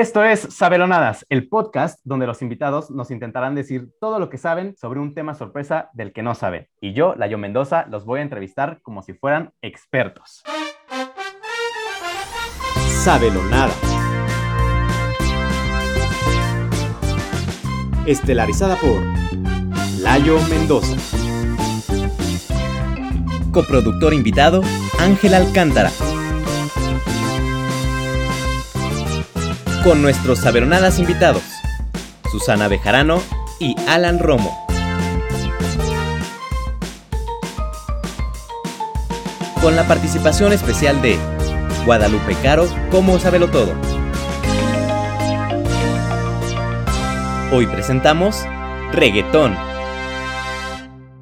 Esto es Sabelonadas, el podcast donde los invitados nos intentarán decir todo lo que saben sobre un tema sorpresa del que no saben. Y yo, Layo Mendoza, los voy a entrevistar como si fueran expertos. Sabelonadas. Estelarizada por Layo Mendoza. Coproductor invitado, Ángel Alcántara. Con nuestros saberonadas invitados, Susana Bejarano y Alan Romo. Con la participación especial de Guadalupe Caro como Sabelo Todo. Hoy presentamos Reggaetón.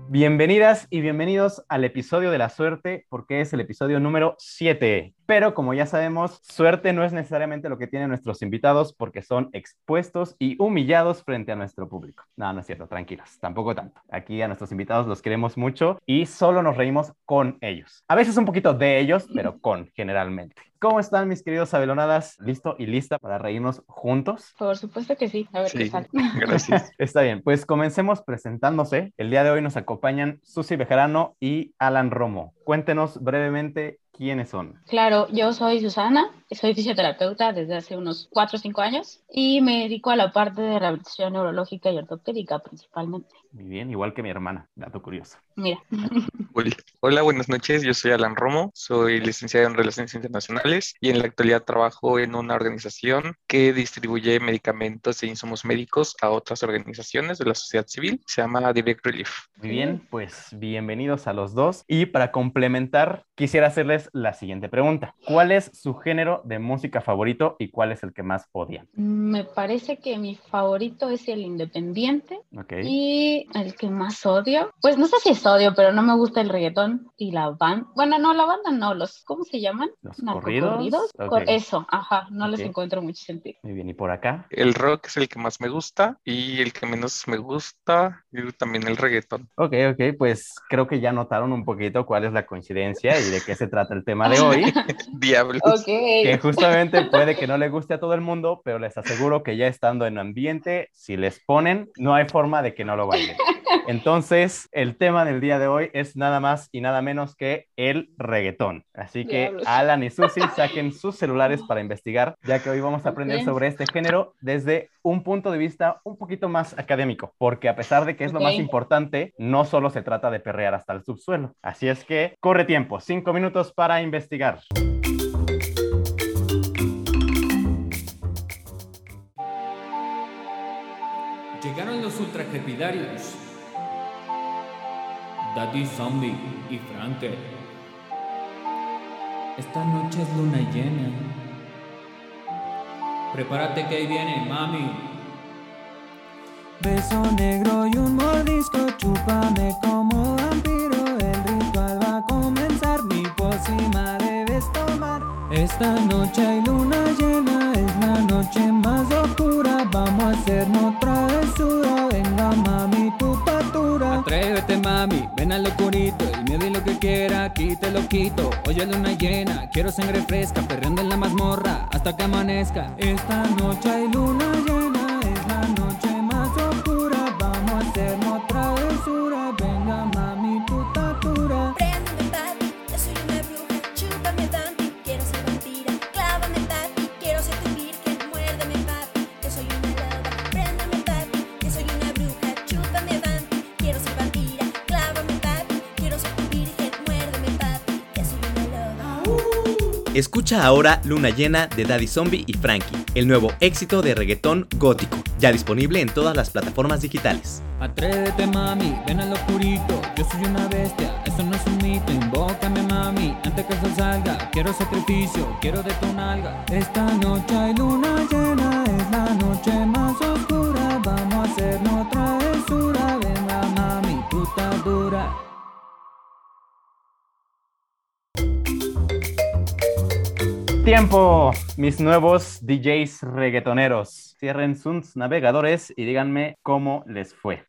Bienvenidas y bienvenidos al episodio de la suerte, porque es el episodio número 7. Pero como ya sabemos, suerte no es necesariamente lo que tienen nuestros invitados porque son expuestos y humillados frente a nuestro público. No, no es cierto, tranquilos, tampoco tanto. Aquí a nuestros invitados los queremos mucho y solo nos reímos con ellos. A veces un poquito de ellos, pero con generalmente. ¿Cómo están mis queridos abelonadas? ¿Listo y lista para reírnos juntos? Por supuesto que sí. A ver qué sale. Gracias. Está bien, pues comencemos presentándose. El día de hoy nos acompañan Susi Bejarano y Alan Romo. Cuéntenos brevemente quiénes son. Claro, yo soy Susana, soy fisioterapeuta desde hace unos 4 o 5 años y me dedico a la parte de rehabilitación neurológica y ortopédica principalmente. Muy bien, igual que mi hermana, dato curioso. Mira. Hola, buenas noches, yo soy Alan Romo, soy licenciado en Relaciones Internacionales y en la actualidad trabajo en una organización que distribuye medicamentos e insumos médicos a otras organizaciones de la sociedad civil, se llama Direct Relief. Muy bien, pues bienvenidos a los dos y para complementar quisiera hacerles la siguiente pregunta. ¿Cuál es su género de música favorito y cuál es el que más odian? Me parece que mi favorito es el independiente y el que más odio, pues no sé si es odio, pero no me gusta el reggaetón y la banda. Bueno, no, la banda no, los, ¿cómo se llaman? ¿Los corridos? Eso, ajá, no les encuentro mucho sentido. Muy bien, ¿y por acá? El rock es el que más me gusta y el que menos me gusta, y también el reggaetón. Ok, ok, pues creo que ya notaron un poquito cuál es la coincidencia y de qué se trata el tema de hoy. Diablos. Que justamente puede que no le guste a todo el mundo, pero les aseguro que ya estando en ambiente, si les ponen, no hay forma de que no lo bailen. Entonces, el tema del día de hoy es nada más y nada menos que el reggaetón. Así que Alan y Susi saquen sus celulares para investigar, ya que hoy vamos a aprender sobre este género desde un punto de vista un poquito más académico, porque a pesar de que es lo más importante, no solo se trata de perrear hasta el subsuelo. Así es que corre tiempo, cinco minutos para investigar. Llegaron los ultrajepidarios. Daddy Zombie y Frankel. Esta noche es luna llena. Prepárate que ahí viene, mami. Beso negro y un mordisco, chúpame como vampiro. El ritual va a comenzar, mi pócima debes tomar. Esta noche hay luna llena, es la noche más oscura. Vamos a hacernos travesura, venga mami, tu patura. Atrévete, mami, ven al locurito. El miedo y lo que quiera, aquí te lo quito. Oye, luna llena, quiero sangre fresca, perreando en la mazmorra hasta que amanezca. Esta noche hay luna llena, es la noche Escucha ahora Luna Llena de Daddy Zombie y Frankie, el nuevo éxito de reggaetón gótico, ya disponible en todas las plataformas digitales. Atrévete, mami, ven al oscurito. Yo soy una bestia, eso no es un mito. Invócame, mami, antes que el sol salga. Quiero sacrificio, quiero de tu nalga. Esta noche hay luna llena, es la noche más oscura. Vamos a hacernos travesura, venga mami, puta dura. Tiempo, mis nuevos DJs reggaetoneros. Cierren sus navegadores y díganme cómo les fue.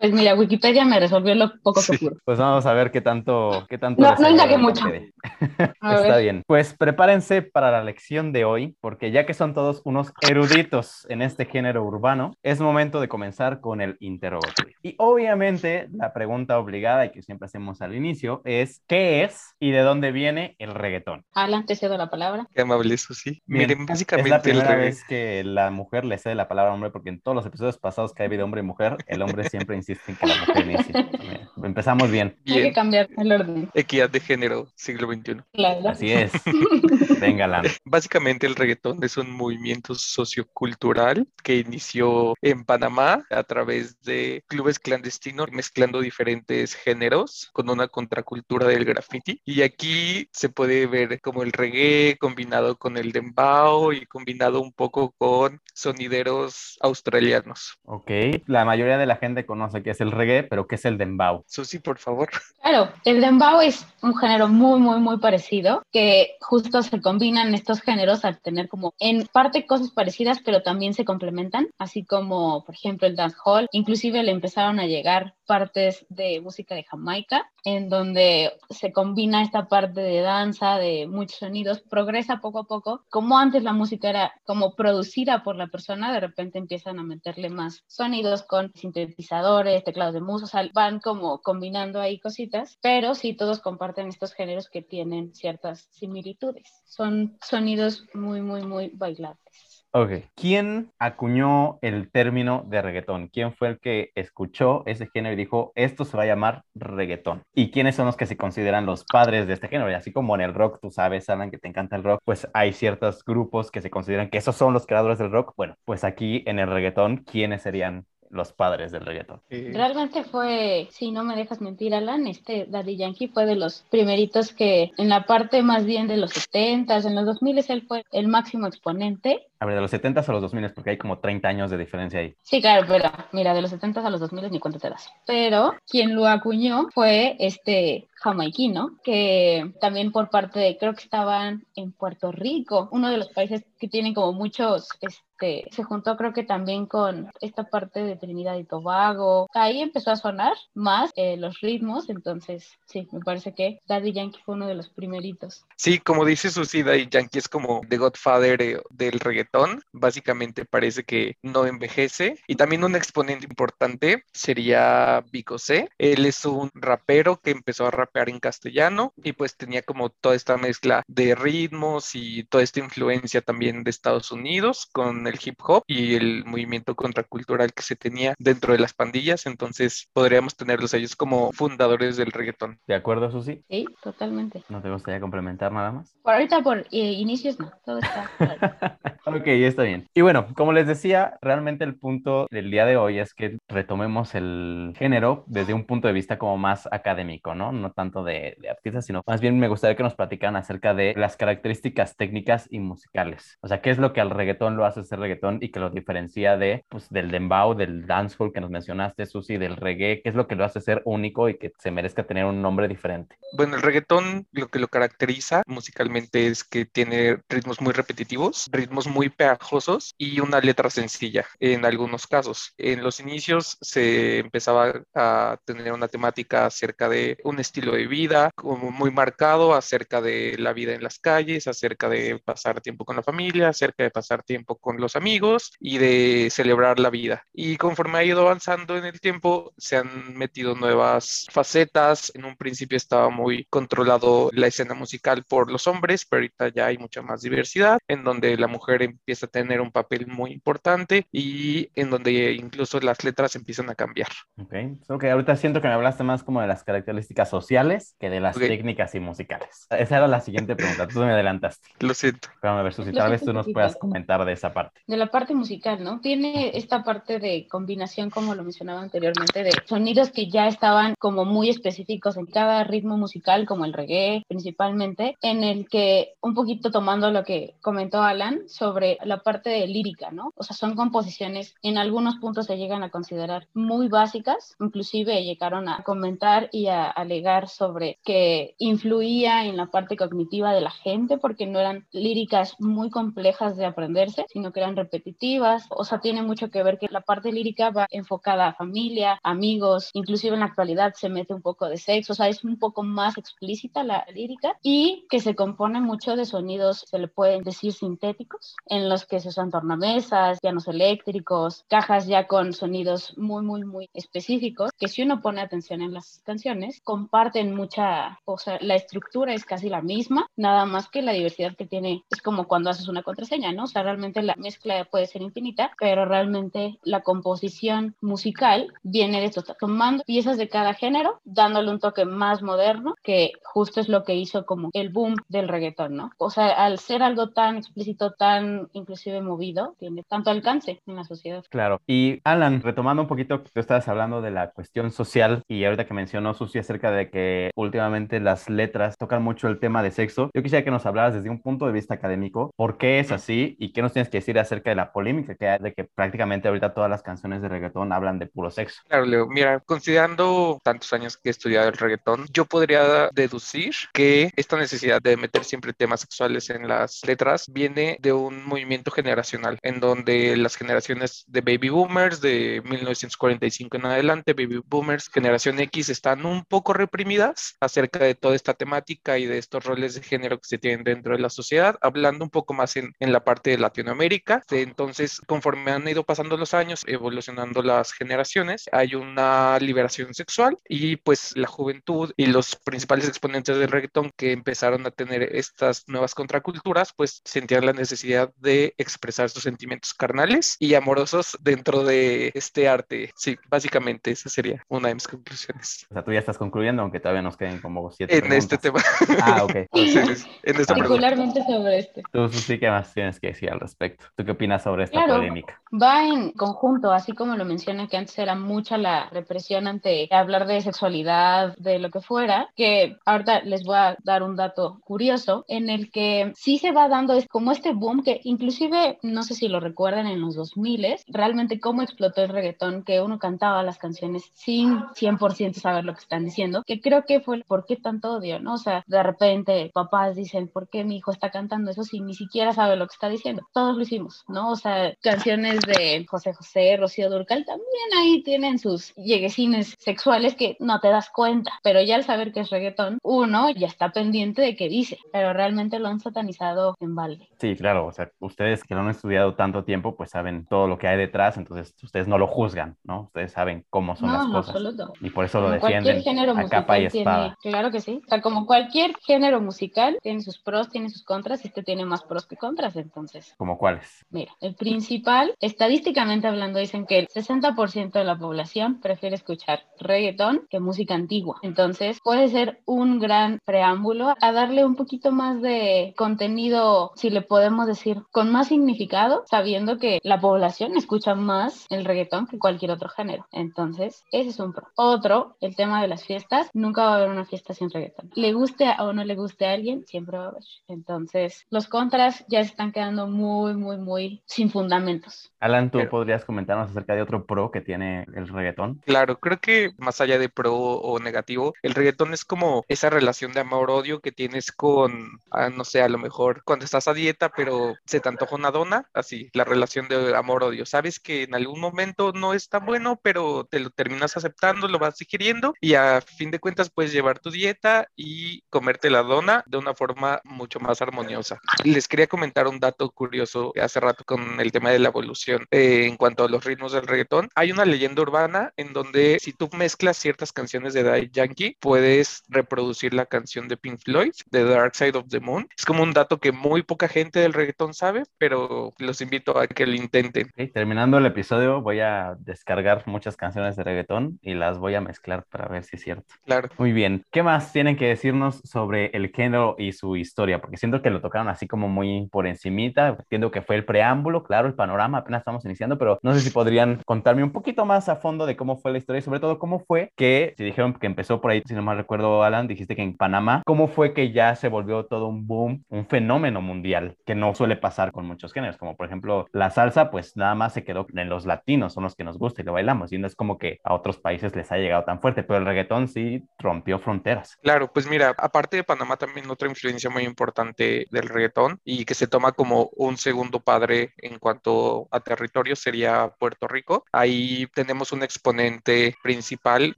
Pues mira, Wikipedia me resolvió lo poco que pudo. Pues vamos a ver qué tanto, qué tanto. No, no indagué la mucho. Está ver. bien. Pues prepárense para la lección de hoy, porque ya que son todos unos eruditos en este género urbano, es momento de comenzar con el interrogatorio. Y obviamente la pregunta obligada y que siempre hacemos al inicio es ¿qué es y de dónde viene el reggaetón? Alan, te cedo la palabra. Qué amable, Susi. Bien, Miren, Es básicamente la el primera vez que la mujer le cede la palabra hombre, porque en todos los episodios pasados que ha habido hombre y mujer, el hombre siempre insiste en que la mujer inicie. Bien, Empezamos bien. Hay que Bien, cambiar el orden. equidad de género, siglo XXI. Claro. Así es. Venga, Lan. Básicamente el reggaetón es un movimiento sociocultural que inició en Panamá a través de clubes clandestinos mezclando diferentes géneros con una contracultura del graffiti. Y aquí se puede ver como el reggae combinado con el dembow y combinado un poco con sonideros australianos. Ok. La mayoría de la gente conoce qué es el reggae, pero qué es el dembow. Susi, por favor. Claro, el dembow es un género muy, muy, muy parecido, que justo se combinan estos géneros al tener como en parte cosas parecidas, pero también se complementan, así como, por ejemplo, el dancehall. Inclusive le empezaron a llegar partes de música de Jamaica, en donde se combina esta parte de danza, de muchos sonidos, progresa poco a poco. Como antes la música era como producida por la persona, de repente empiezan a meterle más sonidos con sintetizadores, teclados de música, o van como combinando ahí cositas, pero sí todos comparten estos géneros que tienen ciertas similitudes. Son sonidos muy, muy, muy bailables. Ok. ¿Quién acuñó el término de reggaetón? ¿Quién fue el que escuchó ese género y dijo, esto se va a llamar reggaetón? ¿Y quiénes son los que se consideran los padres de este género? Y así como en el rock, tú sabes, Alan, que te encanta el rock, pues hay ciertos grupos que se consideran que esos son los creadores del rock. Bueno, pues aquí en el reggaetón, ¿quiénes serían los padres del reggaetón? Eh, Realmente fue, si no me dejas mentir, Alan, este Daddy Yankee fue de los primeritos que en la parte más bien de los 70s, en los 2000 él fue el máximo exponente. A ver, de los 70 a los 2000, porque hay como 30 años de diferencia ahí. Sí, claro, pero mira, de los 70s a los 2000 ni cuenta te das. Pero quien lo acuñó fue este jamaiquino, que también por parte de, creo que estaban en Puerto Rico, uno de los países que tienen como muchos, este, se juntó creo que también con esta parte de Trinidad y Tobago. Ahí empezó a sonar más eh, los ritmos, entonces sí, me parece que Daddy Yankee fue uno de los primeritos. Sí, como dice Susi, Daddy Yankee es como The Godfather eh, del reggaetón. Básicamente parece que no envejece. Y también un exponente importante sería Vico C. Él es un rapero que empezó a rapear en castellano y pues tenía como toda esta mezcla de ritmos y toda esta influencia también de Estados Unidos con el hip hop y el movimiento contracultural que se tenía dentro de las pandillas. Entonces podríamos tenerlos ellos como fundadores del reggaetón. ¿De acuerdo, Susi? Sí, totalmente. ¿No te gustaría complementar nada más? Por ahorita, por eh, inicios, no, todo está claro. Ok, está bien. Y bueno, como les decía, realmente el punto del día de hoy es que retomemos el género desde un punto de vista como más académico, ¿no? No tanto de, de artistas, sino más bien me gustaría que nos platicaran acerca de las características técnicas y musicales. O sea, ¿qué es lo que al reggaetón lo hace ser reggaetón y que lo diferencia de, pues, del dembow, del dancehall que nos mencionaste, Susi, del reggae? ¿Qué es lo que lo hace ser único y que se merezca tener un nombre diferente? Bueno, el reggaetón lo que lo caracteriza musicalmente es que tiene ritmos muy repetitivos, ritmos muy pegajosos y una letra sencilla en algunos casos. En los inicios se empezaba a tener una temática acerca de un estilo de vida como muy marcado, acerca de la vida en las calles, acerca de pasar tiempo con la familia, acerca de pasar tiempo con los amigos y de celebrar la vida. Y conforme ha ido avanzando en el tiempo, se han metido nuevas facetas. En un principio estaba muy controlado la escena musical por los hombres, pero ahorita ya hay mucha más diversidad, en donde la mujer empieza a tener un papel muy importante y en donde incluso las letras empiezan a cambiar. Ok, ok, ahorita siento que me hablaste más como de las características sociales que de las Ok. técnicas y musicales. Esa era la siguiente pregunta, tú me adelantaste. Lo siento. Vamos a ver, Susi, tal vez tú nos puedas comentar de esa parte. de la parte musical, ¿no? Tiene esta parte de combinación, como lo mencionaba anteriormente, de sonidos que ya estaban como muy específicos en cada ritmo musical, como el reggae principalmente, en el que un poquito tomando lo que comentó Alan sobre la parte de lírica, ¿no? O sea, son composiciones, en algunos puntos se llegan a considerar muy básicas, inclusive llegaron a comentar y a alegar sobre que influía en la parte cognitiva de la gente porque no eran líricas muy complejas de aprenderse, sino que eran repetitivas, o sea, tiene mucho que ver que la parte lírica va enfocada a familia, amigos, inclusive en la actualidad se mete un poco de sexo, o sea, es un poco más explícita la lírica y que se compone mucho de sonidos, se le pueden decir sintéticos, en los que se usan tornamesas, pianos eléctricos, cajas ya con sonidos muy, muy, muy específicos, que si uno pone atención en las canciones, comparten mucha, o sea, la estructura es casi la misma, nada más que la diversidad que tiene es como cuando haces una contraseña, ¿no? O sea, realmente la mezcla puede ser infinita, pero realmente la composición musical viene de esto, tomando piezas de cada género, dándole un toque más moderno, que justo es lo que hizo como el boom del reggaetón, ¿no? O sea, al ser algo tan explícito, tan inclusive movido, tiene tanto alcance en la sociedad. Claro. Y Alan, retomando un poquito, tú estabas hablando de la cuestión social y ahorita que mencionó Susi acerca de que últimamente las letras tocan mucho el tema de sexo, yo quisiera que nos hablaras desde un punto de vista académico, ¿por qué es así y qué nos tienes que decir acerca de la polémica que hay de que prácticamente ahorita todas las canciones de reggaetón hablan de puro sexo? Claro, Leo, mira, considerando tantos años que he estudiado el reggaetón, yo podría deducir que esta necesidad de meter siempre temas sexuales en las letras viene de un movimiento generacional en donde las generaciones de baby boomers de 1945 en adelante, baby boomers, generación X, están un poco reprimidas acerca de toda esta temática y de estos roles de género que se tienen dentro de la sociedad, hablando un poco más en, en la parte de Latinoamérica. Entonces, conforme han ido pasando los años, evolucionando las generaciones, hay una liberación sexual y pues la juventud y los principales exponentes del reggaetón que empezaron a tener estas nuevas contraculturas, pues sentían la necesidad de expresar sus sentimientos carnales y amorosos dentro de este arte. Sí, básicamente esa sería una de mis conclusiones. O sea, tú ya estás concluyendo, aunque todavía nos queden como siete En preguntas. este tema. Ah, ok. Entonces, en esta pregunta. Particularmente sobre este. Tú sí, ¿qué más tienes que decir al respecto? ¿Tú qué opinas sobre esta Claro. polémica? Va en conjunto, así como lo menciona que antes era mucha la represión ante hablar de sexualidad, de lo que fuera, que ahorita les voy a dar un dato curioso en el que sí se va dando es como este boom que inclusive, no sé si lo recuerdan en los 2000, realmente cómo explotó el reggaetón, que uno cantaba las canciones sin 100% saber lo que están diciendo, que creo que fue por qué tanto odio, ¿no? O sea, de repente papás dicen, ¿por qué mi hijo está cantando eso si ni siquiera sabe lo que está diciendo? Todos lo hicimos, ¿no? O sea, canciones de José José, Rocío Durcal también ahí tienen sus lleguesines sexuales que no te das cuenta, pero ya al saber que es reggaetón, uno ya está pendiente de qué dice, pero realmente lo han satanizado en balde. Sí, claro, o sea, ustedes que no han estudiado tanto tiempo, pues saben todo lo que hay detrás, entonces ustedes no lo juzgan, ¿no? Ustedes saben cómo son No, las cosas. absoluto. Y por eso lo Como cualquier defienden género a musical capa y tiene, espada. claro que sí. O sea, como cualquier género musical tiene sus pros, tiene sus contras, este tiene más pros que contras, entonces. ¿Como cuáles? Mira, el principal, estadísticamente hablando, dicen que el 60% de la población prefiere escuchar reggaetón que música antigua. Entonces, puede ser un gran preámbulo a darle un poquito más de contenido, si le podemos decir, con más significado, sabiendo que la población escucha más el reggaetón que cualquier otro género. Entonces, ese es un pro. Otro, el tema de las fiestas, nunca va a haber una fiesta sin reggaetón. Le guste o no le guste a alguien, siempre va a haber. Entonces, los contras ya se están quedando muy, muy, muy sin fundamentos. Alan, ¿tú Pero- podrías comentarnos acerca de otro pro que tiene el reggaetón? Claro, creo que más allá de pro o negativo, el reggaetón es como esa relación de amor-odio que tienes con, ah, no sé, a lo mejor cuando estás a dieta, pero se te antoja una dona, así, la relación de amor-odio. Sabes que en algún momento no es tan bueno, pero te lo terminas aceptando, lo vas digiriendo y a fin de cuentas puedes llevar tu dieta y comerte la dona de una forma mucho más armoniosa. Les quería comentar un dato curioso hace rato con el tema de la evolución eh, en cuanto a los ritmos del reggaetón. Hay una leyenda urbana en donde si tú mezclas ciertas canciones de Daddy Yankee, puedes reproducir la canción de Pink Floyd, The Dark Side of the Moon. Es como un dato que muy poca gente del reggaetón sabe, pero los invito a que lo intenten. Terminando el episodio, voy a descargar muchas canciones de reggaetón y las voy a mezclar para ver si es cierto. Claro. Muy bien, ¿qué más tienen que decirnos sobre el género y su historia? Porque siento que lo tocaron así como muy por encimita, entiendo que fue el preámbulo, claro, el panorama, apenas estamos iniciando, pero no sé si podrían contarme un poquito más a fondo de cómo fue la historia y sobre todo cómo fue que, si dijeron que empezó por ahí, si no mal recuerdo, Alan, dijiste que en Panamá, ¿cómo fue que ya se volvió todo un boom, un fenómeno mundial que no suele pasar con muchos géneros? Como por ejemplo la salsa, pues nada más se quedó en los latinos, son los que nos gusta y lo bailamos, y no es como que a otros países les ha llegado tan fuerte, pero el reggaetón sí rompió fronteras. Claro, pues mira, aparte de Panamá también otra influencia muy importante del reggaetón y que se toma como un segundo padre en cuanto a territorio sería Puerto Rico. Ahí tenemos un exponente principal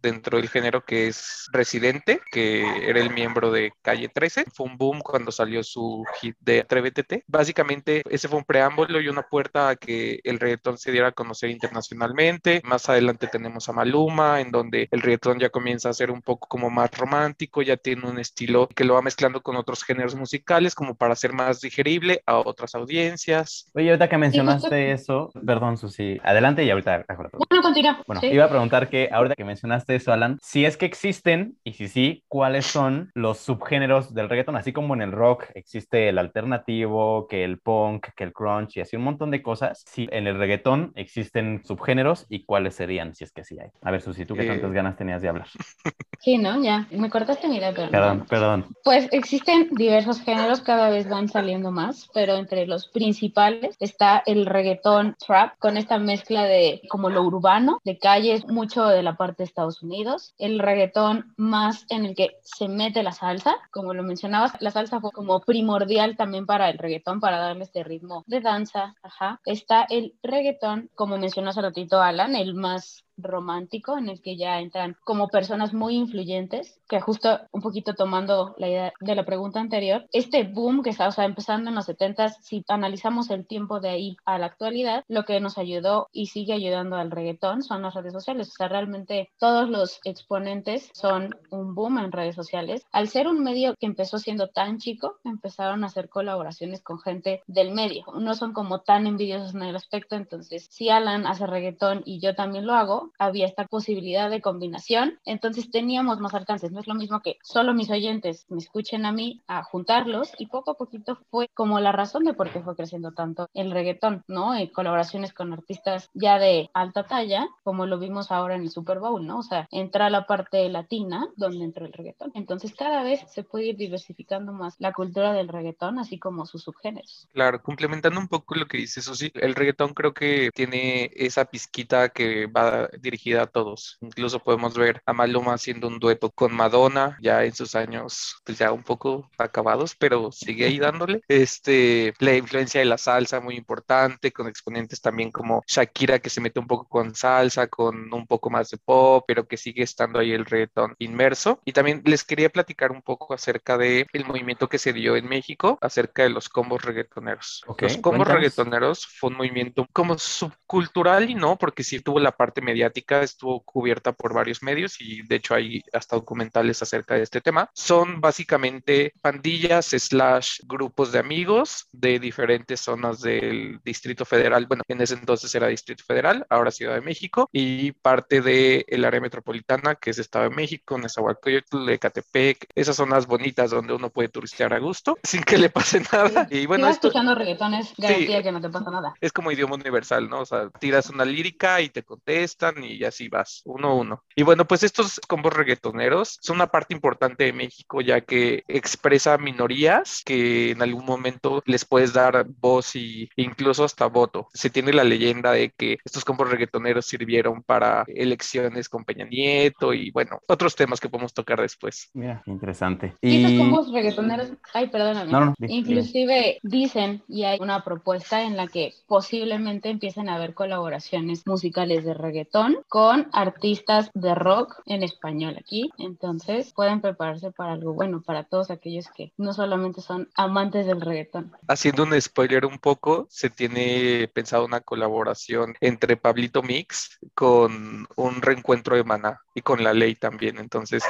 dentro del género que es Residente, que era el miembro de Calle 13. Fue un boom cuando salió su hit de Atrévete. Básicamente, ese fue un preámbulo y una puerta a que el reggaetón se diera a conocer internacionalmente. Más adelante tenemos a Maluma, en donde el reggaetón ya comienza a ser un poco como más romántico, ya tiene un estilo que lo va mezclando con otros géneros musicales como para ser más digerible a otras audiencias. Oye, ahorita que mencionaste eso, perdón, Susi, adelante y ahorita. Bueno, continúa. Bueno, iba a preguntar que ahorita que mencionaste eso, Alan, si es que existen y si sí, ¿cuáles son los subgéneros del reggaetón? Así como en el rock existe el alternativo, que el punk, que el crunch y así un montón de cosas. Si en el reggaetón existen subgéneros y cuáles serían, si es que sí hay. A ver, Susi, tú qué tantas ganas tenías de hablar. Sí, ¿no? Ya, me cortaste mira, pero... Perdón, perdón. Pues existen diversos géneros, cada vez van saliendo más, pero entre los principales está el reggaetón trap, con esta mezcla de como lo urbano, de calles, mucho de la parte de Estados Unidos, el reggaetón más en el que se mete la salsa, como lo mencionabas, la salsa fue como primordial también para el reggaetón, para este ritmo de danza, ajá. Está el reggaetón, como mencionó hace ratito Alan, el más romántico en el que ya entran como personas muy influyentes, que justo un poquito tomando la idea de la pregunta anterior, este boom que está empezando en los 70 si analizamos el tiempo de ahí a la actualidad, lo que nos ayudó y sigue ayudando al reggaetón son las redes sociales, o sea, realmente todos los exponentes son un boom en redes sociales. Al ser un medio que empezó siendo tan chico, empezaron a hacer colaboraciones con gente del medio, no son como tan envidiosos en el aspecto, entonces si Alan hace reggaetón y yo también lo hago, había esta posibilidad de combinación, entonces teníamos más alcances. No es lo mismo que solo mis oyentes me escuchen a mí, a juntarlos, y poco a poquito fue como la razón de por qué fue creciendo tanto el reggaetón, ¿no? Y colaboraciones con artistas ya de alta talla, como lo vimos ahora en el Super Bowl, ¿no? O sea, entra la parte latina donde entró el reggaetón. Entonces cada vez se puede ir diversificando más la cultura del reggaetón, así como sus subgéneros. Claro, complementando un poco lo que dice Susi, el reggaetón creo que tiene esa pizquita que va dirigida a todos. Incluso podemos ver a Maluma haciendo un dueto con Madonna, ya en sus años, pues ya un poco acabados, pero sigue ahí dándole. Este, la influencia de la salsa muy importante, con exponentes también como Shakira, que se mete un poco con salsa, con un poco más de pop, pero que sigue estando ahí el reggaetón inmerso. Y también les quería platicar un poco acerca de el movimiento que se dio en México, acerca de los combos reggaetoneros. los combos reggaetoneros fue un movimiento como subcultural y no, porque sí tuvo la parte mediática estuvo cubierta por varios medios y de hecho hay hasta documentales acerca de este tema. Son básicamente pandillas slash grupos de amigos de diferentes zonas del Distrito Federal. Bueno, en ese entonces era Distrito Federal, ahora Ciudad de México y parte del el área metropolitana que es Estado de México, Nezahualcóyotl, Ecatepec, esas zonas bonitas donde uno puede turistear a gusto sin que le pase nada. Y bueno, si esto... escuchando reggaetones, garantía que no te pasa nada. Es como idioma universal, ¿no? O sea, tiras una lírica y te contestan y así vas, uno a uno. Y bueno, pues estos combos reggaetoneros son una parte importante de México ya que expresa minorías que en algún momento les puedes dar voz y incluso hasta voto. Se tiene la leyenda de que estos combos reggaetoneros sirvieron para elecciones con Peña Nieto y bueno, otros temas que podemos tocar después. Mira, interesante. Y estos combos reggaetoneros, ay, perdóname, inclusive dicen y hay una propuesta en la que posiblemente empiecen a haber colaboraciones musicales de reggaetón con artistas de rock en español aquí. Entonces pueden prepararse para algo bueno para todos aquellos que no solamente son amantes del reggaetón. Haciendo un spoiler un poco, se tiene pensado una colaboración entre Pablito Mix con un reencuentro de Maná y con la ley también. Entonces,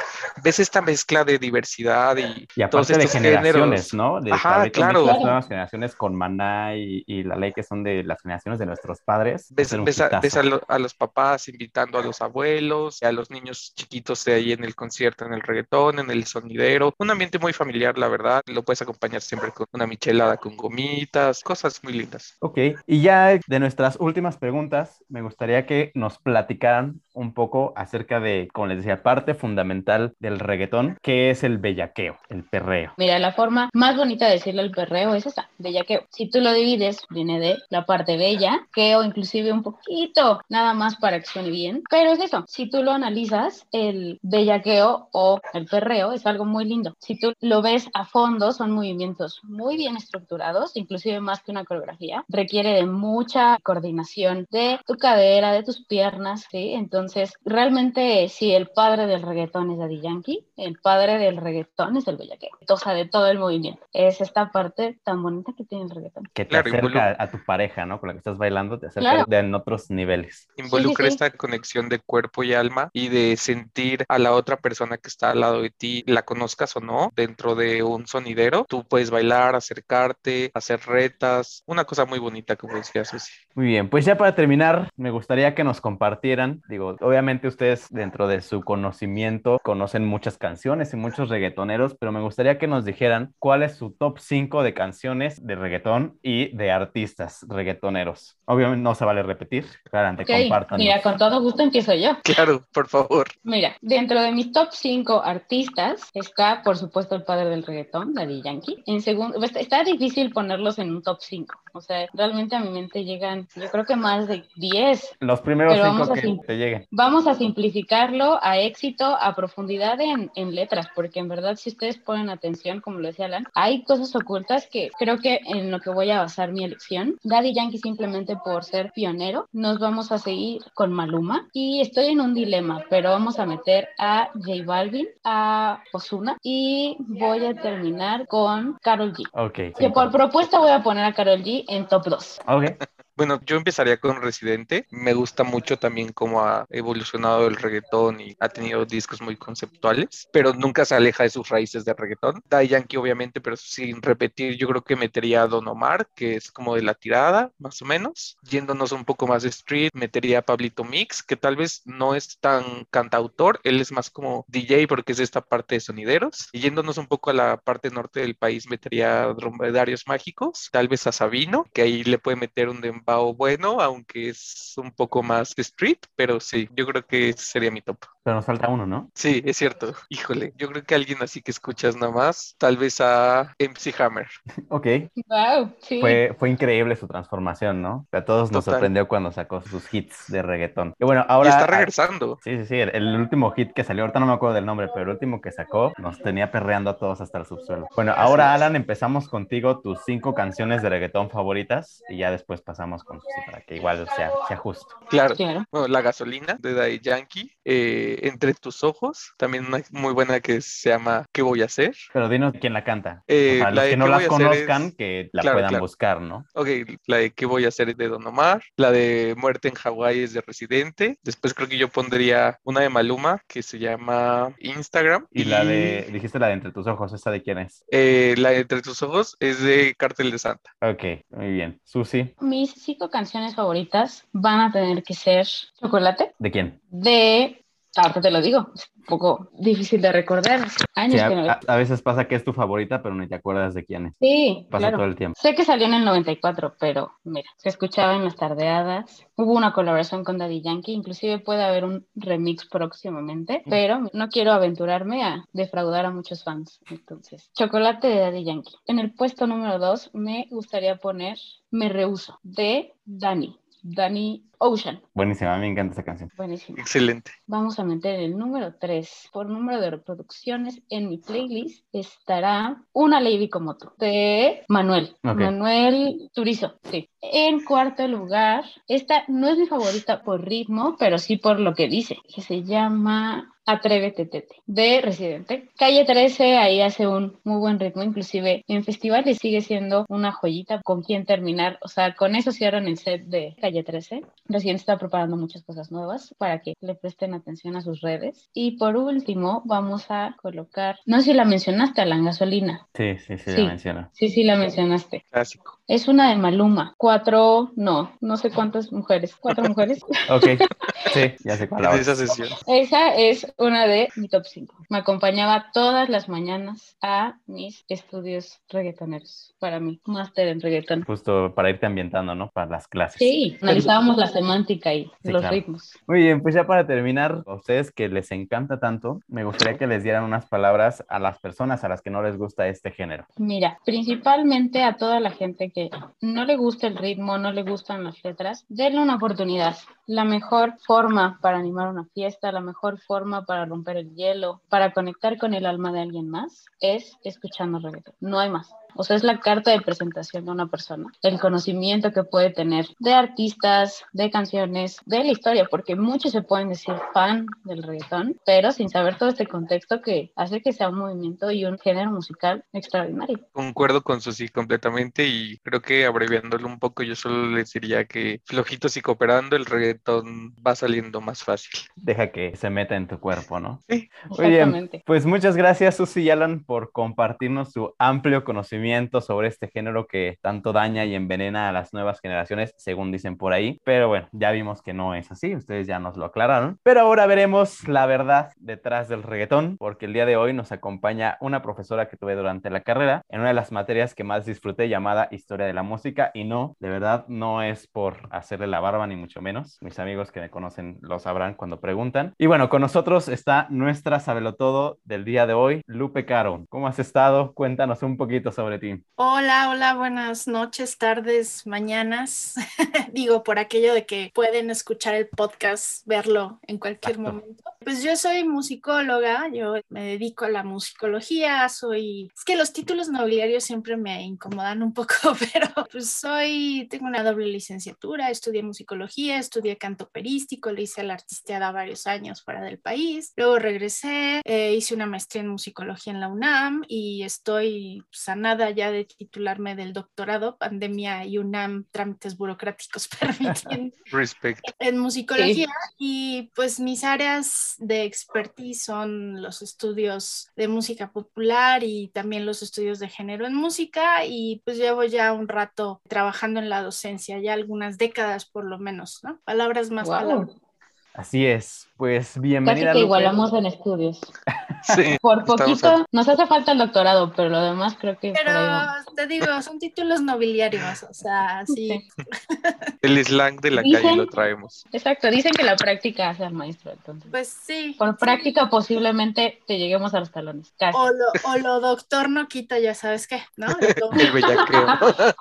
ves esta mezcla de diversidad y, y aparte de generaciones, ¿no? De Ajá, claro. Las nuevas generaciones con Maná y, la ley que son de las generaciones de nuestros padres. Ves, a, los papás invitando a los abuelos, a los niños chiquitos de ahí en el concierto, en el reggaetón, en el sonidero. Un ambiente muy familiar, la verdad. Lo puedes acompañar siempre con una michelada con gomitas, cosas muy lindas. Ok, y ya de nuestras últimas preguntas, me gustaría que nos platicaran un poco acerca de, como les decía, parte fundamental del reggaetón, que es el bellaqueo, el perreo. Mira, la forma más bonita de decirle el perreo es esa, bellaqueo. Si tú lo divides, viene de la parte bella, que o inclusive un poquito, nada más para que suene bien. Pero es eso, si tú lo analizas, el bellaqueo o el perreo es algo muy lindo. Si tú lo ves a fondo, son movimientos muy bien estructurados, inclusive más que una coreografía. Requiere de mucha coordinación de tu cadera, de tus piernas, ¿sí? Entonces, realmente, si el padre del reggaetón es Daddy Yankee, el padre del reggaetón es el bellaqueo. O sea, de todo el movimiento. Es esta parte tan bonita que tiene el reggaetón. Que te Claro, acerca a tu pareja, ¿no? Con la que estás bailando, te acerca Claro. de en otros niveles. Involucra sí. esta conexión de cuerpo y alma y de sentir a la otra persona que está al lado de ti, la conozcas o no, dentro de un sonidero. Tú puedes bailar, acercarte, hacer retas, una cosa muy bonita, como decía Susi. Muy bien, pues ya para terminar, me gustaría que nos compartieran, digo, obviamente ustedes dentro de su conocimiento conocen muchas canciones y muchos reggaetoneros, pero me gustaría que nos dijeran cuál es su top 5 de canciones de reggaetón y de artistas reggaetoneros. Obviamente no se vale repetir, claramente Ok, compártanos. mira, con todo gusto empiezo yo. Claro, por favor. Mira, dentro de mis top 5 artistas está, por supuesto, el padre del reggaetón, Daddy Yankee. En segundo, está, está difícil ponerlos en un top 5. O sea, realmente a mi mente llegan, yo creo que más de 10. Los primeros Pero cinco vamos a que sim- te Vamos a simplificarlo a éxito, a profundidad en, en letras, porque en verdad, si ustedes ponen atención, como lo decía Alan, hay cosas ocultas que creo que en lo que voy a basar mi elección. Daddy Yankee, simplemente por ser pionero, nos vamos a seguir con Maluma. Y estoy en un dilema, pero vamos a meter a J Balvin, a Ozuna y voy a terminar con Carol G. Ok. Que por propuesta voy a poner a Carol G en top 2. Ok. Bueno, yo empezaría con Residente. Me gusta mucho también cómo ha evolucionado el reggaetón y ha tenido discos muy conceptuales, pero nunca se aleja de sus raíces de reggaetón. Daddy Yankee, obviamente, pero sin repetir, yo creo que metería a Don Omar, que es como de la tirada, más o menos. Yéndonos un poco más de street, metería a Pablito Mix, que tal vez no es tan cantautor, él es más como DJ porque es de esta parte de sonideros. Y yéndonos un poco a la parte norte del país, metería a Dromedarios Mágicos, tal vez a Sabino, que ahí le puede meter un dembow bueno, aunque es un poco más de street, pero sí, yo creo que ese sería mi top. Pero nos falta uno, ¿no? Sí, es cierto. Híjole, yo creo que alguien así que escuchas nada más, tal vez a MC Hammer. Ok. Wow, sí. Fue, fue increíble su transformación, ¿no? A todos nos Total. sorprendió cuando sacó sus hits de reggaetón. Y bueno, Y ahora... está regresando. Sí, sí, sí, el, el último hit que salió, ahorita no me acuerdo del nombre, pero el último que sacó nos tenía perreando a todos hasta el subsuelo. Bueno, ahora Alan, empezamos contigo tus cinco canciones de reggaetón favoritas y ya después pasamos con Susi para que igual sea, sea justo. Claro. Claro. Bueno, La gasolina de Daddy Yankee, eh, Entre tus ojos, también una muy buena que se llama ¿Qué voy a hacer? Pero dinos quién la canta. Eh, Para la los que no ¿Qué las voy a hacer conozcan, es- que la Claro, puedan claro. buscar, ¿no? Ok, la de ¿Qué voy a hacer? de Don Omar, la de Muerte en Hawái es de Residente, después creo que yo pondría una de Maluma que se llama Instagram. Y la de, dijiste la de Entre tus ojos, ¿esa de quién es? eh, la de Entre tus ojos es de Cártel de Santa. Ok, muy bien. Susi, Mis cinco canciones favoritas van a tener que ser Chocolate ¿de quién? de, ahorita te lo digo, es un poco difícil de recordar, años Sí, que no a, a- veces pasa que es tu favorita, pero ni te acuerdas de quién es. Sí, Pasa claro. todo el tiempo. Sé que salió en el 94, pero mira, se escuchaba en las tardeadas. Hubo una colaboración con Daddy Yankee, inclusive puede haber un remix próximamente, pero no quiero aventurarme a defraudar a muchos fans. Entonces, Chocolate de Daddy Yankee. En el puesto número 2 me gustaría poner Me Rehuso de Danny, Danny Ocean. Buenísima, a mí me encanta esa canción. Buenísimo. Excelente. Vamos a meter el número 3. Por número de reproducciones en mi playlist estará Una Lady como tú, de Manuel. Manuel Turizo, sí. En cuarto lugar, esta no es mi favorita por ritmo, pero sí por lo que dice, que se llama Atrévete Tete, de Residente. Calle 13 ahí hace un muy buen ritmo, inclusive en festivales sigue siendo una joyita con quien terminar. O sea, con eso cierran el set de Calle 13. Recién está preparando muchas cosas nuevas para que le presten atención a sus redes. Y por último, vamos a colocar, no sé si la mencionaste, la gasolina. Sí, sí, sí, Sí. la menciono. Sí, sí, la mencionaste. Clásico. Es una de Maluma. Cuatro, no, no sé cuántas mujeres. Cuatro mujeres. ok, sí, ya sé cuál. Es esa sesión. Esa es una de mi top 5. Me acompañaba todas las mañanas a mis estudios reggaetoneros. Para mí, máster en reggaetón. Justo para irte ambientando, ¿no? Para las clases. Sí, analizábamos la semántica y Sí, los claro. ritmos. Muy bien, pues ya para terminar, a ustedes que les encanta tanto, me gustaría que les dieran unas palabras a las personas a las que no les gusta este género. Mira, principalmente a toda la gente que no le gusta el ritmo, no le gustan las letras, denle una oportunidad. La mejor forma para animar una fiesta, la mejor forma para romper el hielo, para conectar con el alma de alguien más, es escuchando reggaetón. No hay más. O sea, es la carta de presentación de una persona. El conocimiento que puede tener de artistas, de canciones, de la historia, porque muchos se pueden decir fan del reggaetón, pero sin saber todo este contexto que hace que sea un movimiento y un género musical extraordinario. Concuerdo con Susi completamente y creo que abreviándolo un poco, yo solo les diría que flojitos y cooperando, el reggaetón va saliendo más fácil. Deja que se meta en tu cuerpo, ¿no? Sí. Muy bien, pues muchas gracias Susi y Alan por compartirnos su amplio conocimiento sobre este género que tanto daña y envenena a las nuevas generaciones, según dicen por ahí. Pero bueno, ya vimos que no es así, ustedes ya nos lo aclararon. Pero ahora veremos la verdad detrás del reggaetón, porque el día de hoy nos acompaña una profesora que tuve durante la carrera en una de las materias que más disfruté llamada Historia de la Música y no, de verdad no es por hacerle la barba ni mucho menos. Mis amigos que me conocen lo sabrán cuando preguntan. Y bueno, con nosotros está nuestra sabelotodo del día de hoy, Lupe Caro. ¿Cómo has estado? Cuéntanos un poquito sobre ti. Hola, hola, buenas noches, tardes, mañanas. Digo, por aquello de que pueden escuchar el podcast, verlo en cualquier Exacto. momento. Pues yo soy musicóloga, yo me dedico a la musicología, soy... Es que los títulos nobiliarios siempre me incomodan un poco, pero pues soy, tengo una doble licenciatura, estudié musicología, estudié canto operístico, le hice la artisteada varios años fuera del país, luego regresé, eh, hice una maestría en musicología en la UNAM y estoy pues, ya de titularme del doctorado, pandemia y UNAM, trámites burocráticos Respect. en musicología y pues mis áreas de expertise son los estudios de música popular y también los estudios de género en música y pues llevo ya un rato trabajando en la docencia, ya algunas décadas por lo menos, ¿no? Palabras más palabras. Así es, pues Casi bienvenida. que Lupe. igualamos en estudios. Sí, Por poquito nos hace falta el doctorado, pero lo demás creo que Pero te digo, son títulos nobiliarios, o sea, sí. El slang de la Dicen- calle lo traemos. Exacto, dicen que la práctica hace al maestro, entonces. Pues sí. Por práctica posiblemente te lleguemos a los talones. Casi. O lo, o lo doctor no quita, ya sabes qué, ¿no? Lo- El bellaqueo. cual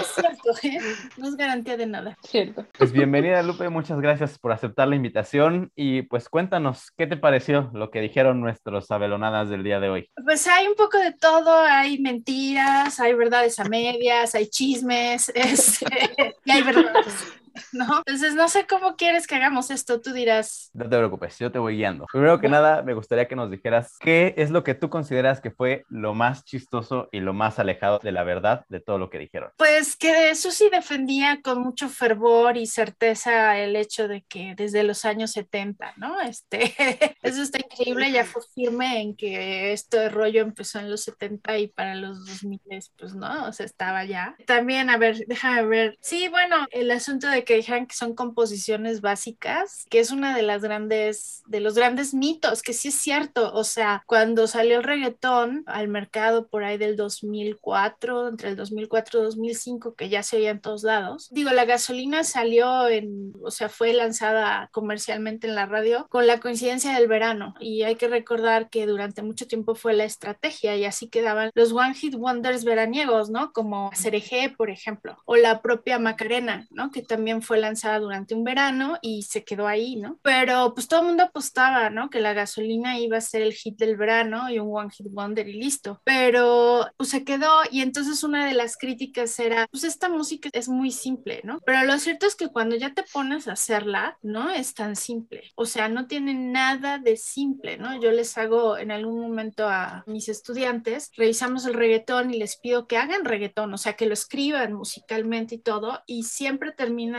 es cierto, ¿eh? No es garantía de nada. Cierto. Pues bienvenida Lupe, muchas gracias por aceptar la invitación y pues cuéntanos, ¿qué te pareció lo que dijeron nuestros abelonadas del día de hoy? Pues hay un poco de todo, hay mentiras, hay verdades a medias, hay chismes, este, y hay verdades, ¿no? Entonces no sé cómo quieres que hagamos esto, tú dirás. No te preocupes, yo te voy guiando. Primero que nada, me gustaría que nos dijeras qué es lo que tú consideras que fue lo más chistoso y lo más alejado de la verdad de todo lo que dijeron. Pues que Susi defendía con mucho fervor y certeza el hecho de que desde los años 70, ¿no? Este, eso está increíble, ya fue firme en que este rollo empezó en los 70 y para los 2000, pues no, o sea, estaba ya. También, a ver, déjame ver. Sí, bueno, el asunto de que dijeran que son composiciones básicas, que es una de las grandes, de los grandes mitos, que sí es cierto, o sea, cuando salió el reggaetón al mercado por ahí del 2004, entre el 2004 y 2005, que ya se oía en todos lados. Digo, la gasolina salió en, o sea, fue lanzada comercialmente en la radio con la coincidencia del verano y hay que recordar que durante mucho tiempo fue la estrategia y así quedaban los One Hit Wonders veraniegos, ¿no? Como Cereje, por ejemplo, o la propia Macarena, ¿no? Que también fue lanzada durante un verano y se quedó ahí, ¿no? Pero pues todo el mundo apostaba, ¿no? Que la gasolina iba a ser el hit del verano y un One Hit Wonder y listo. Pero pues se quedó y entonces una de las críticas era, pues esta música es muy simple, ¿no? Pero lo cierto es que cuando ya te pones a hacerla, no es tan simple. O sea, no tiene nada de simple, ¿no? Yo les hago en algún momento a mis estudiantes, revisamos el reggaetón y les pido que hagan reggaetón, o sea, que lo escriban musicalmente y todo, y siempre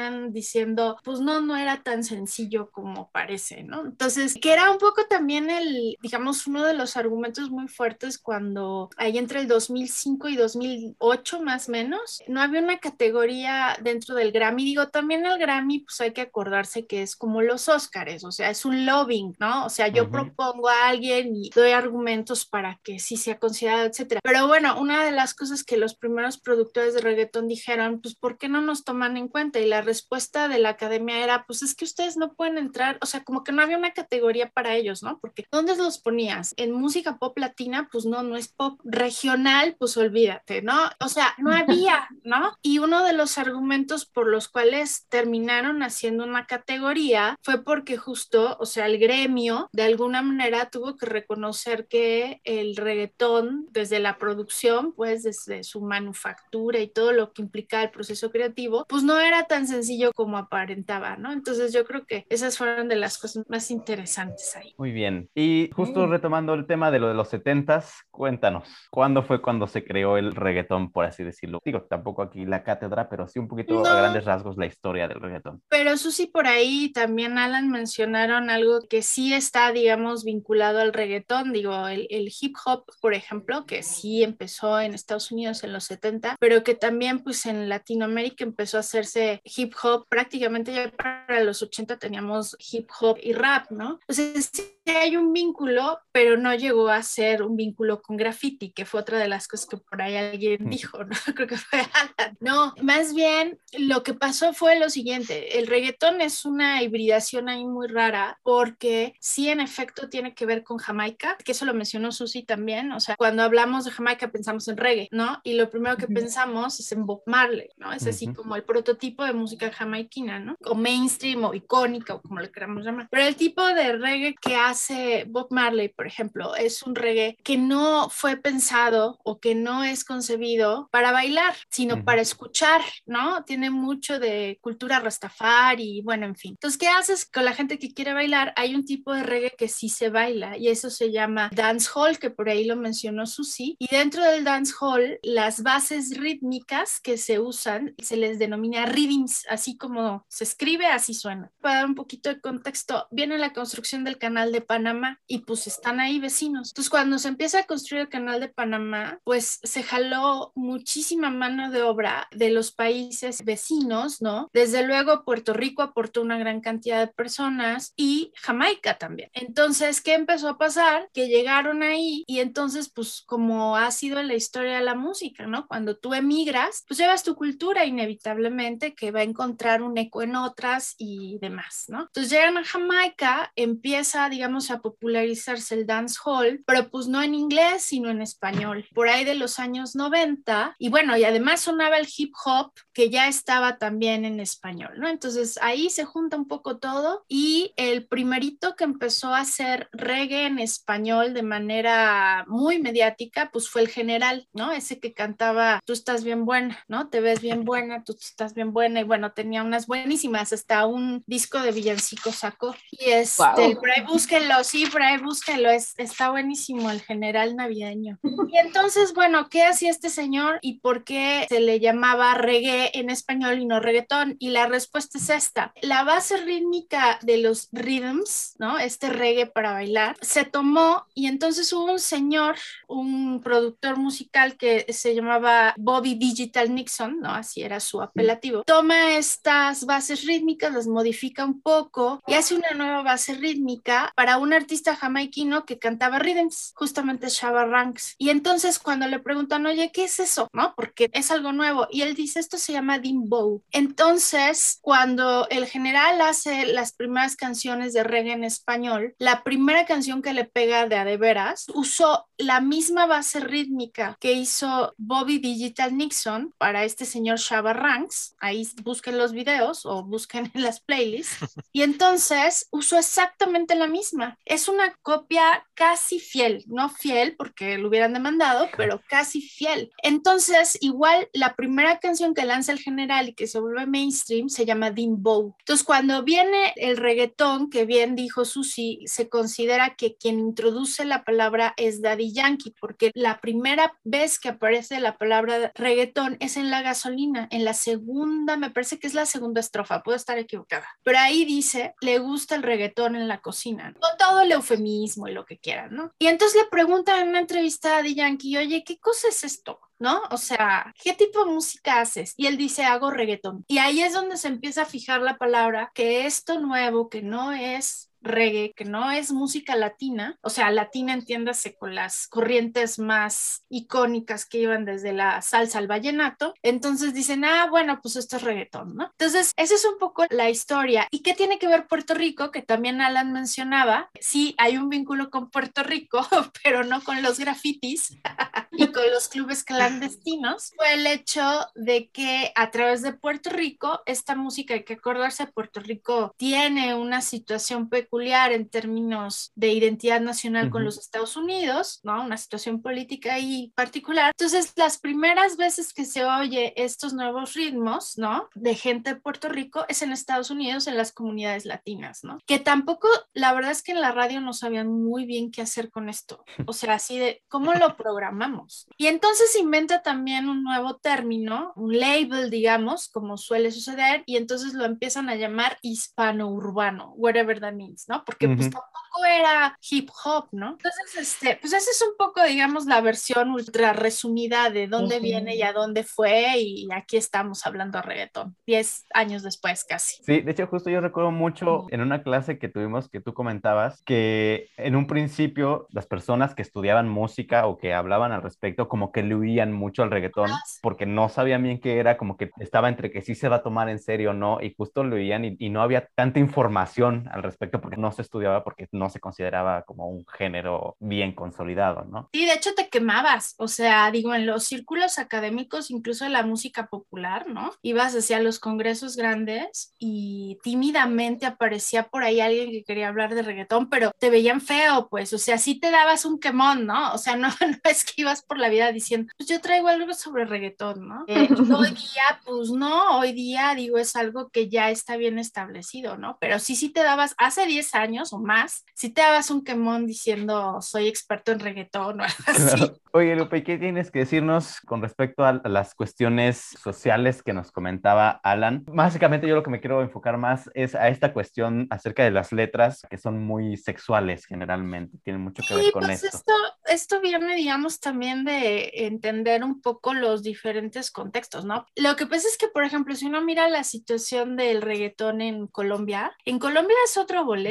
terminan diciendo, pues no, no era tan sencillo como parece, ¿no? Entonces, que era un poco también el, digamos, uno de los argumentos muy fuertes cuando ahí entre el 2005 y 2008 más o menos, no había una categoría dentro del Grammy. Digo, también el Grammy, pues hay que acordarse que es como los Óscares, o sea, es un lobbying, ¿no? O sea, yo propongo a alguien y doy argumentos para que sí sea considerado, etcétera. Pero bueno, una de las cosas que los primeros productores de reggaetón dijeron, pues, ¿por qué no nos toman en cuenta? Y la respuesta de la academia era, pues es que ustedes no pueden entrar, o sea, como que no había una categoría para ellos, ¿no? Porque ¿dónde los ponías? En música pop latina, pues no, no es pop regional, pues olvídate, ¿no? O sea, no había, ¿no? Y uno de los argumentos por los cuales terminaron haciendo una categoría fue porque justo, o sea, el gremio de alguna manera tuvo que reconocer que el reggaetón, desde la producción, pues desde su manufactura y todo lo que implica el proceso creativo, pues no era tan sencillo como aparentaba, ¿no? Entonces yo creo que esas fueron de las cosas más interesantes ahí. Muy bien. Y justo retomando el tema de lo de los setentas, cuéntanos, ¿cuándo fue cuando se creó el reggaetón, por así decirlo? Digo, tampoco aquí la cátedra, pero sí un poquito a grandes rasgos la historia del reggaetón. Pero Susi, por ahí también Alan mencionaron algo que sí está, digamos, vinculado al reggaetón, digo, el, el hip hop, por ejemplo, que sí empezó en Estados Unidos en los 70, pero que también pues en Latinoamérica empezó a hacerse hip hop prácticamente ya para los 80 teníamos hip hop y rap, ¿no? Entonces sí hay un vínculo, pero no llegó a ser un vínculo con graffiti, que fue otra de las cosas que por ahí alguien dijo, ¿no? Creo que fue Alan. No, más bien lo que pasó fue lo siguiente, el reggaetón es una hibridación ahí muy rara porque sí en efecto tiene que ver con Jamaica, que eso lo mencionó Susi también, o sea, cuando hablamos de Jamaica pensamos en reggae, ¿no? Y lo primero que pensamos es en Bob Marley, ¿no? Es así como el prototipo de música jamaiquina, ¿no? O mainstream o icónica o como le queramos llamar. Pero el tipo de reggae que hace Bob Marley, por ejemplo, es un reggae que no fue pensado o que no es concebido para bailar, sino para escuchar, ¿no? Tiene mucho de cultura rastafari y bueno, en fin. Entonces, ¿qué haces con la gente que quiere bailar? Hay un tipo de reggae que sí se baila y eso se llama dance hall, que por ahí lo mencionó Susi. Y dentro del dance hall, las bases rítmicas que se usan se les denomina rhythms, así como se escribe, así suena. Para dar un poquito de contexto, viene la construcción del canal de Panamá y pues están ahí vecinos. Entonces, cuando se empieza a construir el canal de Panamá, pues se jaló muchísima mano de obra de los países vecinos, ¿no? Desde luego, Puerto Rico aportó una gran cantidad de personas y Jamaica también. Entonces, ¿qué empezó a pasar? Que llegaron ahí y entonces, pues como ha sido en la historia de la música, ¿no? Cuando tú emigras, pues llevas tu cultura inevitablemente que va a encontrar un eco en otras y demás, ¿no? Entonces llegan a Jamaica, empieza, digamos, a popularizarse el dance hall, pero pues no en inglés, sino en español, por ahí de los años 90. Y bueno, y además sonaba el hip hop que ya estaba también en español, ¿no? Entonces ahí se junta un poco todo y el primerito que empezó a hacer reggae en español de manera muy mediática, pues fue el general, ¿no? Ese que cantaba, tú estás bien buena, ¿no? Te ves bien buena, tú estás bien buena y bueno, tenía unas buenísimas, hasta un disco de villancico sacó. Y este, por ahí búsquenlo, sí, por ahí búsquenlo, es, está buenísimo el general navideño. Y entonces, bueno, ¿qué hacía este señor y por qué se le llamaba reggae en español y no reggaetón? Y la respuesta es esta. La base rítmica de los rhythms, ¿no? Este reggae para bailar, se tomó y entonces hubo un señor, un productor musical que se llamaba Bobby Digital Nixon, ¿no? Así era su apelativo. Toma estas bases rítmicas, las modifica un poco y hace una nueva base rítmica para un artista jamaiquino que cantaba rhythms, justamente Shabba Ranks. Y entonces cuando le preguntan, oye, ¿qué es eso? ¿No? Porque es algo nuevo. Y él dice, esto se llama Dimbow. Entonces, cuando el general hace las primeras canciones de reggae en español, la primera canción que le pega de a de veras usó la misma base rítmica que hizo Bobby Digital Nixon para este señor Shabba Ranks. Ahí busquen los videos o busquen en las playlists. Y entonces usó exactamente la misma misma. Es una copia casi fiel, no fiel porque lo hubieran demandado, pero casi fiel. Entonces, igual la primera canción que lanza el general y que se vuelve mainstream se llama Bow. Entonces, cuando viene el reggaetón, que bien dijo Susi, se considera que quien introduce la palabra es Daddy Yankee, porque la primera vez que aparece la palabra reggaetón es en la gasolina, en la segunda, me parece que es la segunda estrofa, puedo estar equivocada, pero ahí dice, le gusta el reggaetón en la cocina, con todo el eufemismo y lo que quieran, ¿no? Y entonces le preguntan en una entrevista a Daddy Yankee, oye, ¿qué cosa es esto? ¿no? O sea, ¿qué tipo de música haces? Y él dice, hago reggaetón. Y ahí es donde se empieza a fijar la palabra que esto nuevo, que no es reggae, que no es música latina, o sea, latina entiéndase con las corrientes más icónicas que iban desde la salsa al vallenato, entonces dicen, ah, bueno, pues esto es reggaetón, ¿no? Entonces, esa es un poco la historia. ¿Y qué tiene que ver Puerto Rico? Que también Alan mencionaba, sí, hay un vínculo con Puerto Rico, pero no con los grafitis y con los clubes clandestinos, fue el hecho de que a través de Puerto Rico, esta música, hay que acordarse, Puerto Rico tiene una situación peculiar en términos de identidad nacional con los Estados Unidos, ¿no? Una situación política ahí particular. Entonces, las primeras veces que se oye estos nuevos ritmos, ¿no? De gente de Puerto Rico es en Estados Unidos, en las comunidades latinas, ¿no? Que tampoco, la verdad es que en la radio no sabían muy bien qué hacer con esto. O sea, así de, ¿cómo lo programamos? Y entonces inventa también un nuevo término, un label, digamos, como suele suceder, y entonces lo empiezan a llamar hispano-urbano, whatever that means. ¿No? Porque pues tampoco era hip hop, ¿no? Entonces, este, pues esa es un poco, digamos, la versión ultra resumida de dónde viene y a dónde fue y aquí estamos hablando de reggaetón, 10 años después casi. Sí, de hecho justo yo recuerdo mucho en una clase que tuvimos que tú comentabas que en un principio las personas que estudiaban música o que hablaban al respecto como que le huían mucho al reggaetón ah, porque no sabían bien qué era, como que estaba entre que sí se va a tomar en serio o no y justo lo oían y, y no había tanta información al respecto porque no se estudiaba porque no se consideraba como un género bien consolidado, ¿no? Sí, de hecho te quemabas, o sea, digo, en los círculos académicos, incluso en la música popular, ¿no? Ibas hacia los congresos grandes y tímidamente aparecía por ahí alguien que quería hablar de reggaetón, pero te veían feo, pues, o sea, sí te dabas un quemón, ¿no? O sea, no, no es que ibas por la vida diciendo, pues yo traigo algo sobre reggaetón, ¿no? Eh, hoy día, pues no, hoy día, digo, es algo que ya está bien establecido, ¿no? Pero sí, sí te dabas, hace 10 años o más, si te dabas un quemón diciendo soy experto en reggaetón o algo así. Oye, Lupe, ¿qué tienes que decirnos con respecto a las cuestiones sociales que nos comentaba Alan? Básicamente yo lo que me quiero enfocar más es a esta cuestión acerca de las letras que son muy sexuales generalmente, tienen mucho que ver con pues esto. esto. Esto viene, digamos, también de entender un poco los diferentes contextos, ¿no? Lo que pasa es que, por ejemplo, si uno mira la situación del reggaetón en Colombia, en Colombia es otro boleto.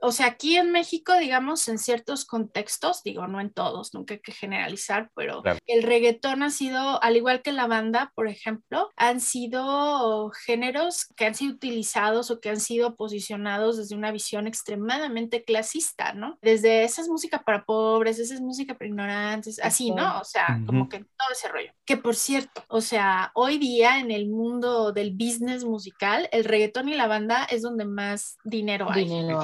O sea, aquí en México, digamos, en ciertos contextos, digo, no en todos, nunca hay que generalizar, pero el reggaetón ha sido, al igual que la banda, por ejemplo, han sido géneros que han sido utilizados o que han sido posicionados desde una visión extremadamente clasista, ¿no? Desde esa es música para pobres, esa es música para ignorantes, así, ¿no? O sea, como que todo ese rollo. Que por cierto, o sea, hoy día en el mundo del business musical, el reggaetón y la banda es donde más dinero hay. Dinero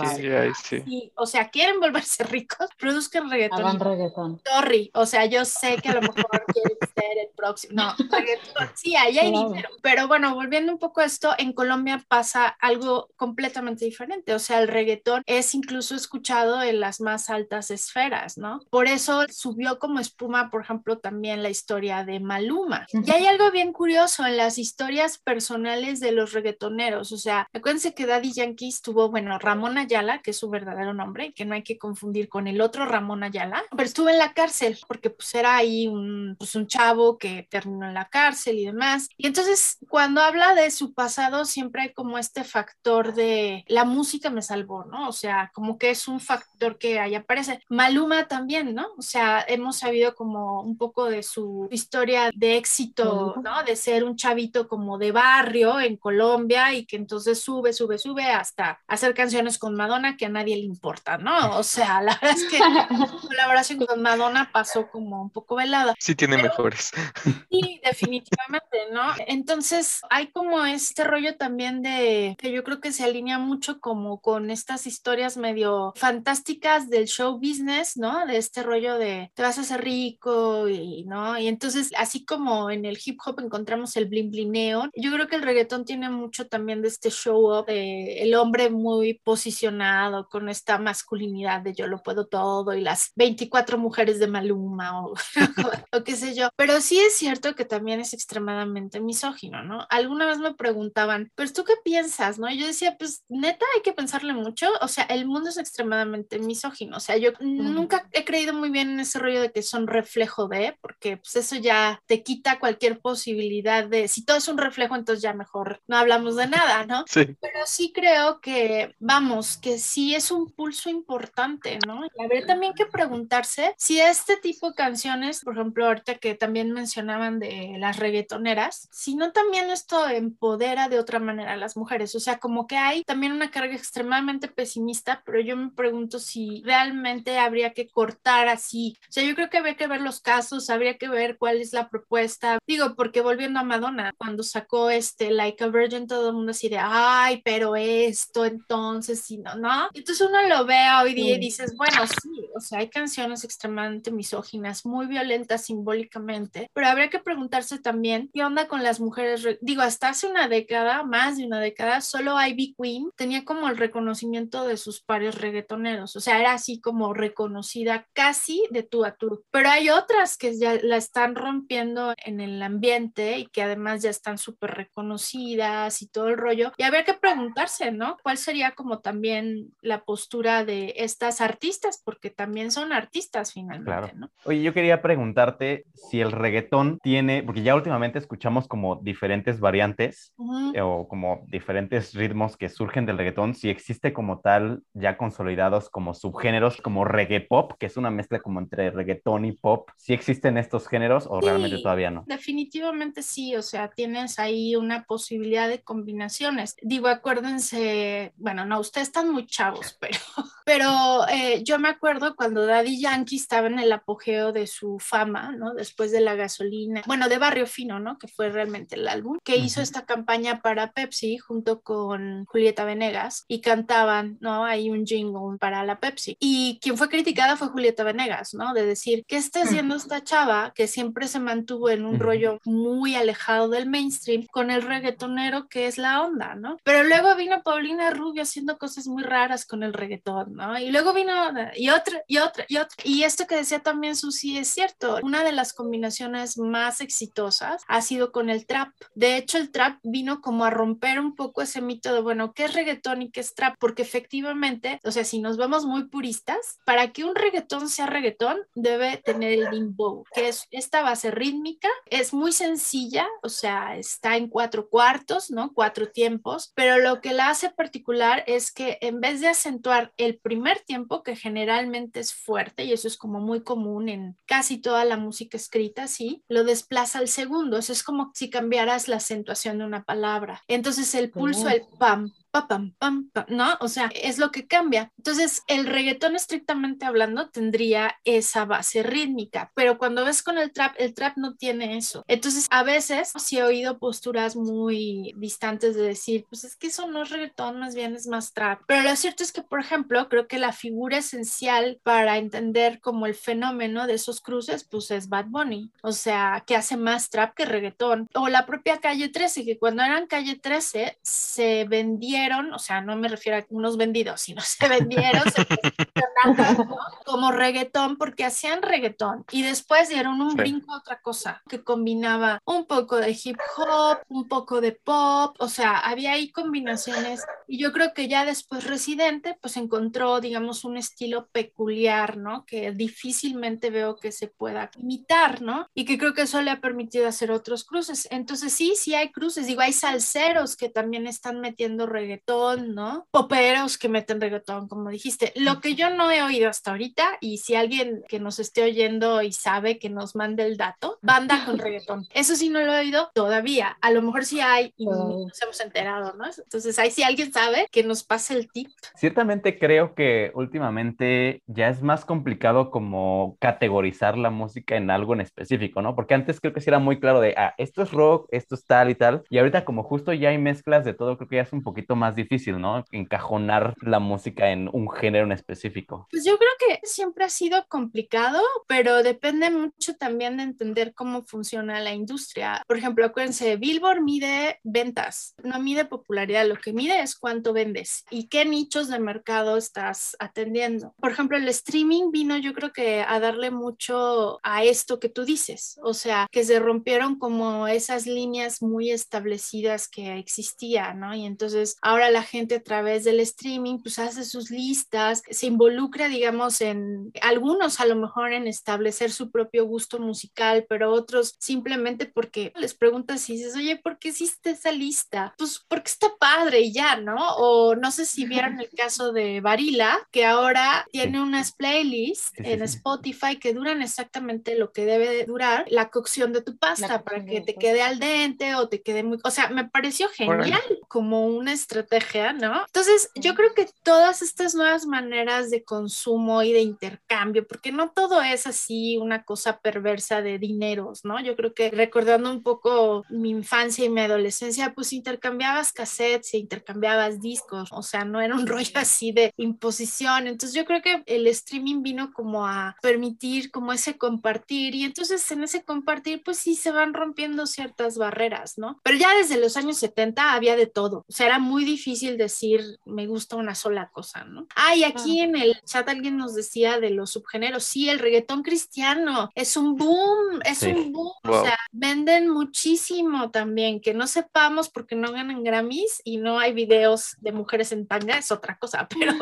Sí, o sea, quieren volverse ricos, produzcan reggaetón. Hagan reggaetón. Sorry, o sea, yo sé que a lo mejor quieren ser el próximo. No, reggaetón, sí, ahí hay dinero. Pero bueno, volviendo un poco a esto, en Colombia pasa algo completamente diferente. O sea, el reggaetón es incluso escuchado en las más altas esferas, ¿no? Por eso subió como espuma, por ejemplo, también la historia de Maluma. Y hay algo bien curioso en las historias personales de los reggaetoneros. O sea, acuérdense que Daddy Yankee tuvo, bueno, Ramón Ayala, que es su verdadero nombre, que no hay que confundir con el otro Ramón Ayala, pero estuvo en la cárcel porque pues era ahí un, pues, un chavo que terminó en la cárcel y demás. Y entonces cuando habla de su pasado siempre hay como este factor de la música me salvó, ¿no? O sea, como que es un factor que ahí aparece. Maluma también, ¿no? O sea, hemos sabido como un poco de su historia de éxito, ¿no? De ser un chavito como de barrio en Colombia y que entonces sube, sube, sube hasta hacer canciones con Madonna que a nadie le importa, ¿no? O sea, la verdad es que la colaboración con Madonna pasó como un poco velada. Sí, tiene mejores. Sí, definitivamente, ¿no? Entonces hay como este rollo también de que yo creo que se alinea mucho como con estas historias medio fantásticas del show business, ¿no? De este rollo de te vas a hacer rico y, ¿no? Y entonces así como en el hip hop encontramos el bling blineo, yo creo que el reggaetón tiene mucho también de este show up, de el hombre muy posicionado con esta masculinidad de yo lo puedo todo y las 24 mujeres de Maluma o, qué sé yo. Sí es cierto que también es extremadamente misógino, ¿no? Alguna vez me preguntaban, pero tú qué piensas, ¿no? Y yo decía, pues neta hay que pensarle mucho, o sea, el mundo es extremadamente misógino, o sea, yo nunca he creído muy bien en ese rollo de que son reflejo de, porque pues eso ya te quita cualquier posibilidad de, si todo es un reflejo, entonces ya mejor no hablamos de nada, ¿no? Sí. Pero sí creo que, vamos, que sí es un pulso importante, ¿no? Y habría también que preguntarse si este tipo de canciones, por ejemplo, ahorita que también mencionaban de las reggaetoneras, si no también esto empodera de otra manera a las mujeres, o sea, como que hay también una carga extremadamente pesimista, pero yo me pregunto si realmente habría que cortar así, o sea, yo creo que habría que ver los casos, habría que ver cuál es la propuesta, digo, porque volviendo a Madonna, cuando sacó este Like a Virgin, todo el mundo así de, ay, pero esto entonces, si no, ¿no? Entonces uno lo ve hoy día y dices, bueno, sí, o sea, hay canciones extremadamente misóginas, muy violentas simbólicamente, pero habría que preguntarse también qué onda con las mujeres, digo, hasta hace una década, más de una década, solo Ivy Queen tenía como el reconocimiento de sus pares reggaetoneros, o sea, era así como reconocida casi de tú a tú, pero hay otras que ya la están rompiendo en el ambiente y que además ya están súper reconocidas y todo el rollo, y habría que preguntarse, ¿no? ¿Cuál sería como también la postura de estas artistas? Porque también son artistas finalmente, Claro. ¿no? Oye, yo quería preguntarte si el reggaetón tiene, porque ya últimamente escuchamos como diferentes variantes o como diferentes ritmos que surgen del reggaetón, si existe como tal ya consolidados como subgéneros como reggae pop, que es una mezcla como entre reggaetón y pop, si existen estos géneros o realmente Sí, todavía no. Definitivamente sí, o sea, tienes ahí una posibilidad de combinaciones. Digo, acuérdense, bueno, no, ustedes están muy chavos, pero, pero eh, yo me acuerdo cuando Daddy Yankee estaba en el apogeo de su fama, ¿no? Después de la gasolina, bueno, de Barrio Fino, ¿no? Que fue realmente el álbum, que hizo esta campaña para Pepsi junto con Julieta Venegas y cantaban, ¿no? Ahí un jingle para la Pepsi. Y quien fue criticada fue Julieta Venegas, ¿no? De decir, ¿qué está haciendo esta chava que siempre se mantuvo en un rollo muy alejado del mainstream con el reggaetonero que es la onda, ¿no? Pero luego vino Paulina Rubio haciendo cosas muy raras con el reggaetón, ¿no? Y luego vino y otra y otra y otra. Y esto que decía también Susi es cierto. Una de las combinaciones más exitosas ha sido con el trap. De hecho, el trap vino como a romper un poco ese mito de, bueno, ¿qué es reggaetón y qué es trap? Porque efectivamente, o sea, si nos vamos muy puristas, para que un reggaetón sea reggaetón, debe tener el dembow, que es esta base rítmica, es muy sencilla, o sea, está en cuatro cuartos, ¿no? Cuatro tiempos, pero lo que la hace particular es que en vez de acentuar el primer tiempo, que generalmente es fuerte, y eso es como muy común en casi toda la música escrita, sí, lo desplaza al segundo, eso es como si cambiaras la acentuación de una palabra. Entonces el pulso, el pam, pa, pam, pam, pam, ¿no? O sea, es lo que cambia. Entonces, el reggaetón estrictamente hablando tendría esa base rítmica, pero cuando ves con el trap, el trap no tiene eso. Entonces, a veces sí he oído posturas muy distantes de decir, pues es que eso no es reggaetón, más bien es más trap. Pero lo cierto es que, por ejemplo, creo que la figura esencial para entender como el fenómeno de esos cruces, pues es Bad Bunny. O sea, que hace más trap que reggaetón. O la propia Calle 13, que cuando eran Calle 13 se vendieron, o sea, no me refiero a unos vendidos, sino se vendieron se como reggaetón porque hacían reggaetón y después dieron un Sí. brinco a otra cosa que combinaba un poco de hip hop, un poco de pop, o sea, había ahí combinaciones y yo creo que ya después Residente pues encontró, digamos, un estilo peculiar, ¿no? Que difícilmente veo que se pueda imitar, ¿no? Y que creo que eso le ha permitido hacer otros cruces. Entonces sí, sí hay cruces, digo, hay salseros que también están metiendo reggaetón, ¿no? Poperos que meten reggaetón, como dijiste. Lo que yo no he oído hasta ahorita, y si alguien que nos esté oyendo y sabe que nos mande el dato, banda con reggaetón. Eso sí no lo he oído todavía. A lo mejor sí hay y Oh. nos hemos enterado, ¿no? Entonces ahí si alguien sabe, que nos pase el tip. Ciertamente creo que últimamente ya es más complicado como categorizar la música en algo en específico, ¿no? Porque antes creo que sí era muy claro de, ah, esto es rock, esto es tal y tal, y ahorita como justo ya hay mezclas de todo, creo que ya es un poquito más difícil, ¿no? Encajonar la música en un género en específico. Pues yo creo que siempre ha sido complicado, pero depende mucho también de entender cómo funciona la industria. Por ejemplo, acuérdense, Billboard mide ventas, no mide popularidad, lo que mide es cuánto vendes y qué nichos de mercado estás atendiendo. Por ejemplo, el streaming vino yo creo que a darle mucho a esto que tú dices, o sea, que se rompieron como esas líneas muy establecidas que existían, ¿no? Y entonces ahora la gente a través del streaming pues hace sus listas, se involucra, digamos, en algunos a lo mejor en establecer su propio gusto musical, pero otros simplemente porque les preguntas y dices, oye, ¿por qué hiciste esa lista? Pues porque está padre y ya, ¿no? O no sé si vieron el caso de Varila, que ahora tiene unas playlists en. Spotify que duran exactamente lo que debe de durar la cocción de tu pasta para que te quede al dente o te quede muy... O sea, me pareció genial como una estrategia, ¿no? Entonces, yo creo que todas estas nuevas maneras de consumo y de intercambio, porque no todo es así una cosa perversa de dineros, ¿no? Yo creo que recordando un poco mi infancia y mi adolescencia, pues intercambiabas cassettes e intercambiabas discos, o sea, no era un rollo así de imposición. Entonces, yo creo que el streaming vino como a permitir como ese compartir y entonces en ese compartir, pues sí se van rompiendo ciertas barreras, ¿no? Pero ya desde los años 70 había de todo, o sea, era muy difícil decir me gusta una sola cosa, ¿no? Ah, y aquí en el chat alguien nos decía de los subgéneros, sí, el reggaetón cristiano es un boom, es Sí. un boom, o sea, venden muchísimo también, que no sepamos porque no ganan Grammys y no hay videos de mujeres en tanga, es otra cosa, pero...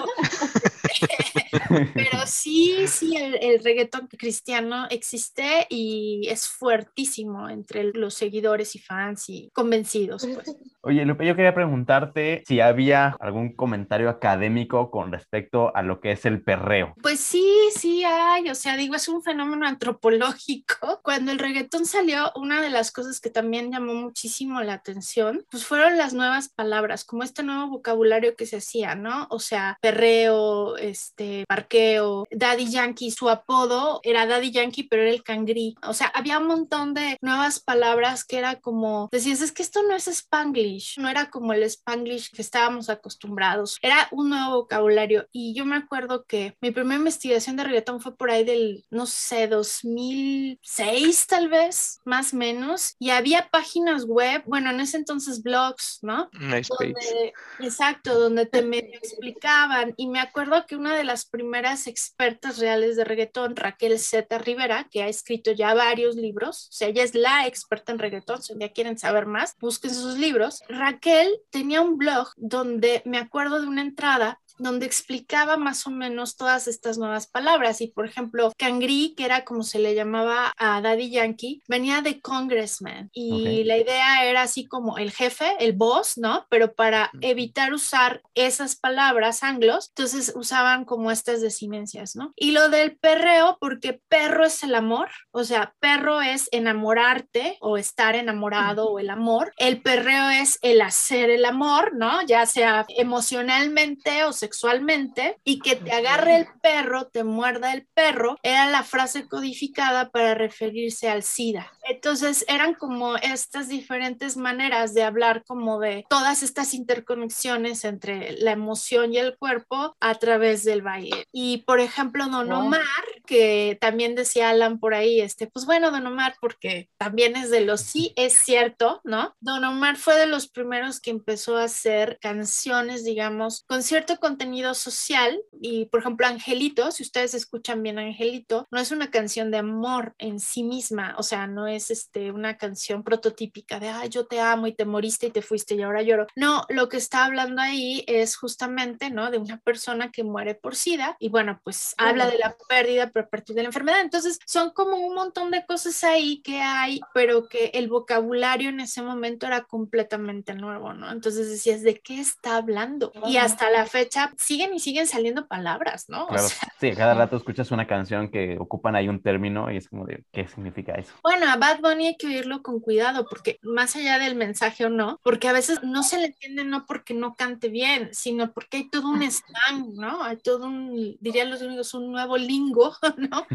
Pero sí, sí, el, el reggaetón cristiano existe y es fuertísimo entre los seguidores y fans y convencidos. Pues. Oye, Lupe, yo quería preguntarte si había algún comentario académico con respecto a lo que es el perreo. Pues sí, sí hay, o sea, digo, es un fenómeno antropológico. Cuando el reggaetón salió, una de las cosas que también llamó muchísimo la atención, pues fueron las nuevas palabras, como este nuevo vocabulario que se hacía, ¿no? O sea, perreo, este, parqueo, Daddy Yankee, su apodo era Daddy Yankee, pero era el cangrí. O sea, había un montón de nuevas palabras que era como, decías, es que esto no es Spanglish, no era como el Spanglish que estábamos acostumbrados, era un nuevo vocabulario. Y yo me acuerdo que mi primera investigación de reggaetón fue por ahí del, no sé, 2006 tal vez, más o menos, y había páginas web, bueno, en ese entonces blogs, ¿no? MySpace. donde, exacto, donde te medio explicaban. Y me acuerdo que una de las primeras expertas reales de reggaetón, Raquel Z. Rivera, que ha escrito ya varios libros, o sea, ella es la experta en reggaetón, si un día quieren saber más, busquen sus libros. Raquel tenía un blog donde me acuerdo de una entrada donde explicaba más o menos todas estas nuevas palabras. Y por ejemplo, cangri, que era como se le llamaba a Daddy Yankee, venía de congressman. Y la idea era así como el jefe, el boss, ¿no? Pero para evitar usar esas palabras anglos, entonces usaban como estas desinencias, ¿no? Y lo del perreo, porque perro es el amor, o sea, perro es enamorarte o estar enamorado o el amor. El perreo es el hacer el amor, ¿no? Ya sea emocionalmente o sexualmente, y que te agarre el perro, te muerda el perro, era la frase codificada para referirse al SIDA. Entonces eran como estas diferentes maneras de hablar como de todas estas interconexiones entre la emoción y el cuerpo a través del baile. Y por ejemplo, Don. Omar, que también decía Alan por ahí, este, pues bueno, Don Omar, porque también es de los sí, es cierto, ¿no? Don Omar fue de los primeros que empezó a hacer canciones, digamos, con cierto contenido social. Y por ejemplo, Angelito, si ustedes escuchan bien Angelito, no es una canción de amor en sí misma, o sea, no es este, una canción prototípica de, ay, yo te amo y te moriste y te fuiste y ahora lloro. No, lo que está hablando ahí es justamente, ¿no? De una persona que muere por SIDA y bueno, pues habla de la pérdida a partir de la enfermedad. Entonces, son como un montón de cosas ahí que hay, pero que el vocabulario en ese momento era completamente nuevo, ¿no? Entonces decías, ¿de qué está hablando? Y hasta la fecha siguen y siguen saliendo palabras, ¿no? Claro. sí, cada rato escuchas una canción que ocupan ahí un término y es como de, ¿qué significa eso? Bueno, a Bad Bunny hay que oírlo con cuidado, porque más allá del mensaje o no, porque a veces no se le entiende no porque no cante bien, sino porque hay todo un slang, ¿no? Hay todo un, dirían los amigos, un nuevo lingo, ¿no?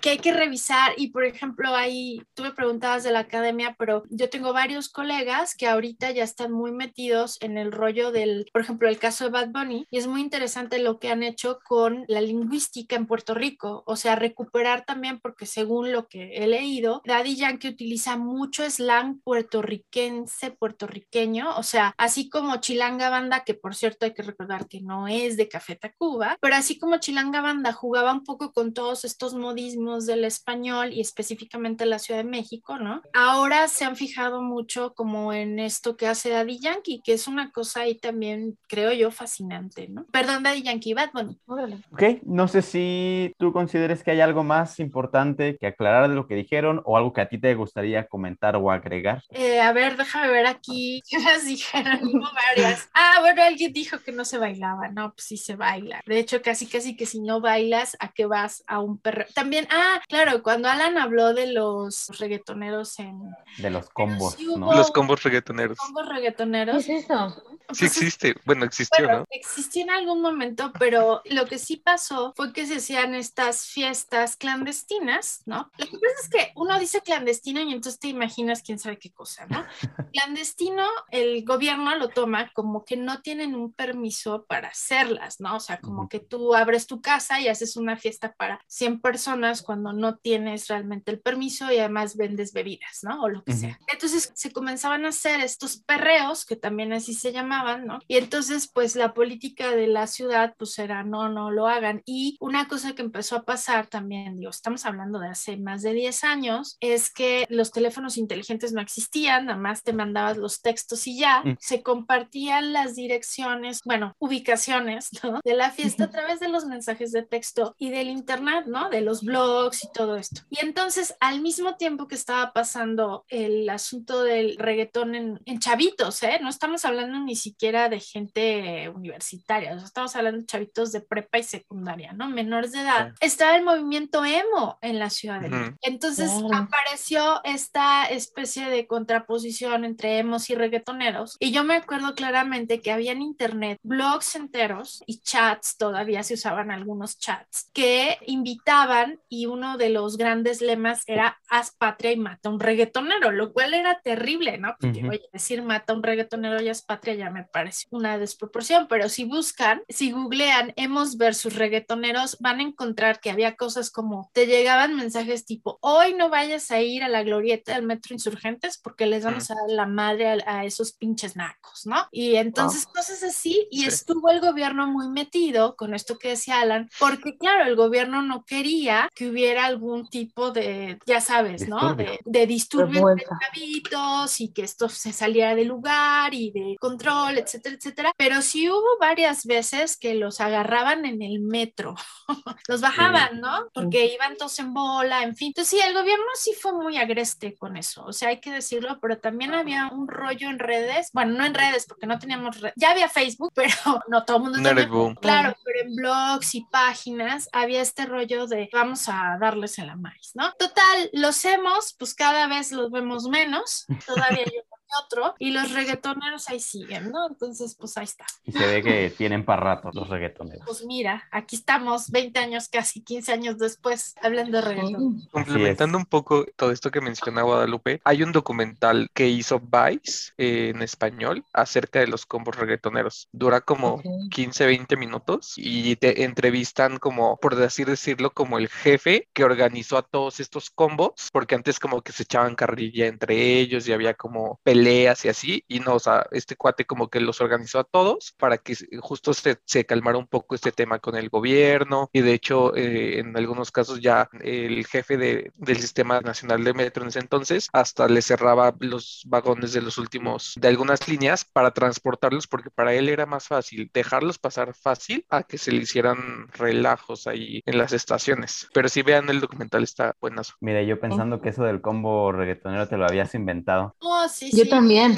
que hay que revisar. Y por ejemplo, ahí tú me preguntabas de la academia, pero yo tengo varios colegas que ahorita ya están muy metidos en el rollo del, por ejemplo, el caso de Bad Bunny, y es muy interesante lo que han hecho con la lingüística en Puerto Rico, o sea, recuperar también, porque según lo que he leído, Daddy Yankee utiliza mucho slang puertorriquense, puertorriqueño, o sea, así como Chilanga Banda, que por cierto hay que recordar que no es de Café Tacuba, pero así como Chilanga Banda jugaba un poco con todos estos modismos del español y específicamente la Ciudad de México, ¿no? Ahora se han fijado mucho como en esto que hace Daddy Yankee, que es una cosa ahí también, creo yo, fascinante, ¿no? Perdón, Daddy Yankee, Bad Bunny. Ok, no sé si tú consideres que hay algo más importante que aclarar de lo que dijeron o algo que a ti te gustaría comentar o agregar. Eh, a ver, déjame ver aquí qué más dijeron. Varias. Ah, bueno, alguien dijo que no se bailaba. No, pues sí se baila. De hecho, casi, casi que si no bailas, ¿a qué vas? A un perro. También, ah, claro, cuando Alan habló de los reggaetoneros en... De los combos, sí hubo- ¿no? Los combos reggaetoneros. combos ¿Qué reggaetoneros. es eso? Sí existe, bueno, existió, Bueno, ¿no? existió en algún momento, pero lo que sí pasó fue que se hacían estas fiestas clandestinas, ¿no? Lo que pasa es que uno dice clandestino y entonces te imaginas quién sabe qué cosa, ¿no? Clandestino, el gobierno lo toma como que no tienen un permiso para hacerlas, ¿no? O sea, como que tú abres tu casa y haces una fiesta para 100 personas cuando no tienes realmente el permiso y además vendes bebidas, ¿no? O lo que sea. Entonces se comenzaban a hacer estos perreos, que también así se llamaban, ¿no? Y entonces, pues la política de la ciudad, pues era no, no lo hagan. Y una cosa que empezó a pasar también, digo, estamos hablando de hace más de 10 años, es que los teléfonos inteligentes no existían, nada más te mandabas los textos y ya, Mm. se compartían las direcciones, bueno, ubicaciones, ¿no? De la fiesta a través de los mensajes de texto y del internet, ¿no? De los blogs y todo esto. Y entonces, al mismo tiempo que estaba pasando el asunto del reggaetón en, en chavitos, ¿eh? No estamos hablando ni siquiera de gente universitaria, estamos hablando de chavitos de prepa y secundaria, ¿no? Menores de edad. Estaba el movimiento emo en la ciudad de Ujú. México. Entonces apareció esta especie de contraposición entre emos y reggaetoneros. Y yo me acuerdo claramente que había en internet blogs enteros y chats, todavía se usaban algunos chats, que invitaban y uno de los grandes lemas era haz patria y mata un reggaetonero, lo cual era terrible, ¿no? Porque, Ujú. oye, decir mata un reggaetonero y haz patria ya me parece una desproporción, pero si buscan, si googlean emos versus reggaetoneros, van a encontrar que había cosas como te llegaban mensajes tipo, hoy no vayas a ir a la glorieta del Metro Insurgentes porque les vamos a dar la madre a, a esos pinches nacos, ¿no? Y entonces cosas así, y Sí. estuvo el gobierno muy metido con esto que decía Alan, porque claro, el gobierno no quería que hubiera algún tipo de, ya sabes, ¿no? Disturbio. De, de disturbio entre Revuelta. chavitos y que esto se saliera de lugar y de control, etcétera, etcétera. Pero sí hubo varias veces que los agarraban en el metro, los bajaban, ¿no? Porque iban todos en bola, en fin. Entonces sí, el gobierno sí fue muy agreste con eso, o sea, hay que decirlo, pero también había un rollo en redes, bueno, no en redes porque no teníamos redes, ya había Facebook, pero no todo el mundo No tenía. Claro, pero en blogs y páginas había este rollo de vamos a darles en la maíz, ¿no? Total, los hemos, pues cada vez los vemos menos, todavía yo otro, y los reggaetoneros ahí siguen, ¿no? Entonces, pues ahí está. Y se ve que tienen para rato los reggaetoneros. Pues mira, aquí estamos 20 años, casi 15 años después, hablando de reggaetón. Sí. Complementando un poco todo esto que menciona Guadalupe, hay un documental que hizo Vice eh, en español acerca de los combos reggaetoneros. Dura como Ok. 15, 20 minutos y te entrevistan como, por así decirlo, como el jefe que organizó a todos estos combos, porque antes como que se echaban carrilla entre ellos y había como peleas peleas y así, y no, o sea, este cuate como que los organizó a todos para que justo se, se calmara un poco este tema con el gobierno, y de hecho, eh, en algunos casos ya el jefe de, del Sistema Nacional de Metro en ese entonces hasta le cerraba los vagones de los últimos, de algunas líneas para transportarlos, porque para él era más fácil dejarlos pasar fácil a que se le hicieran relajos ahí en las estaciones. Pero si vean el documental, está buenazo. Mira, yo pensando que eso del combo reggaetonero te lo habías inventado. Oh, sí, Yo sí. También.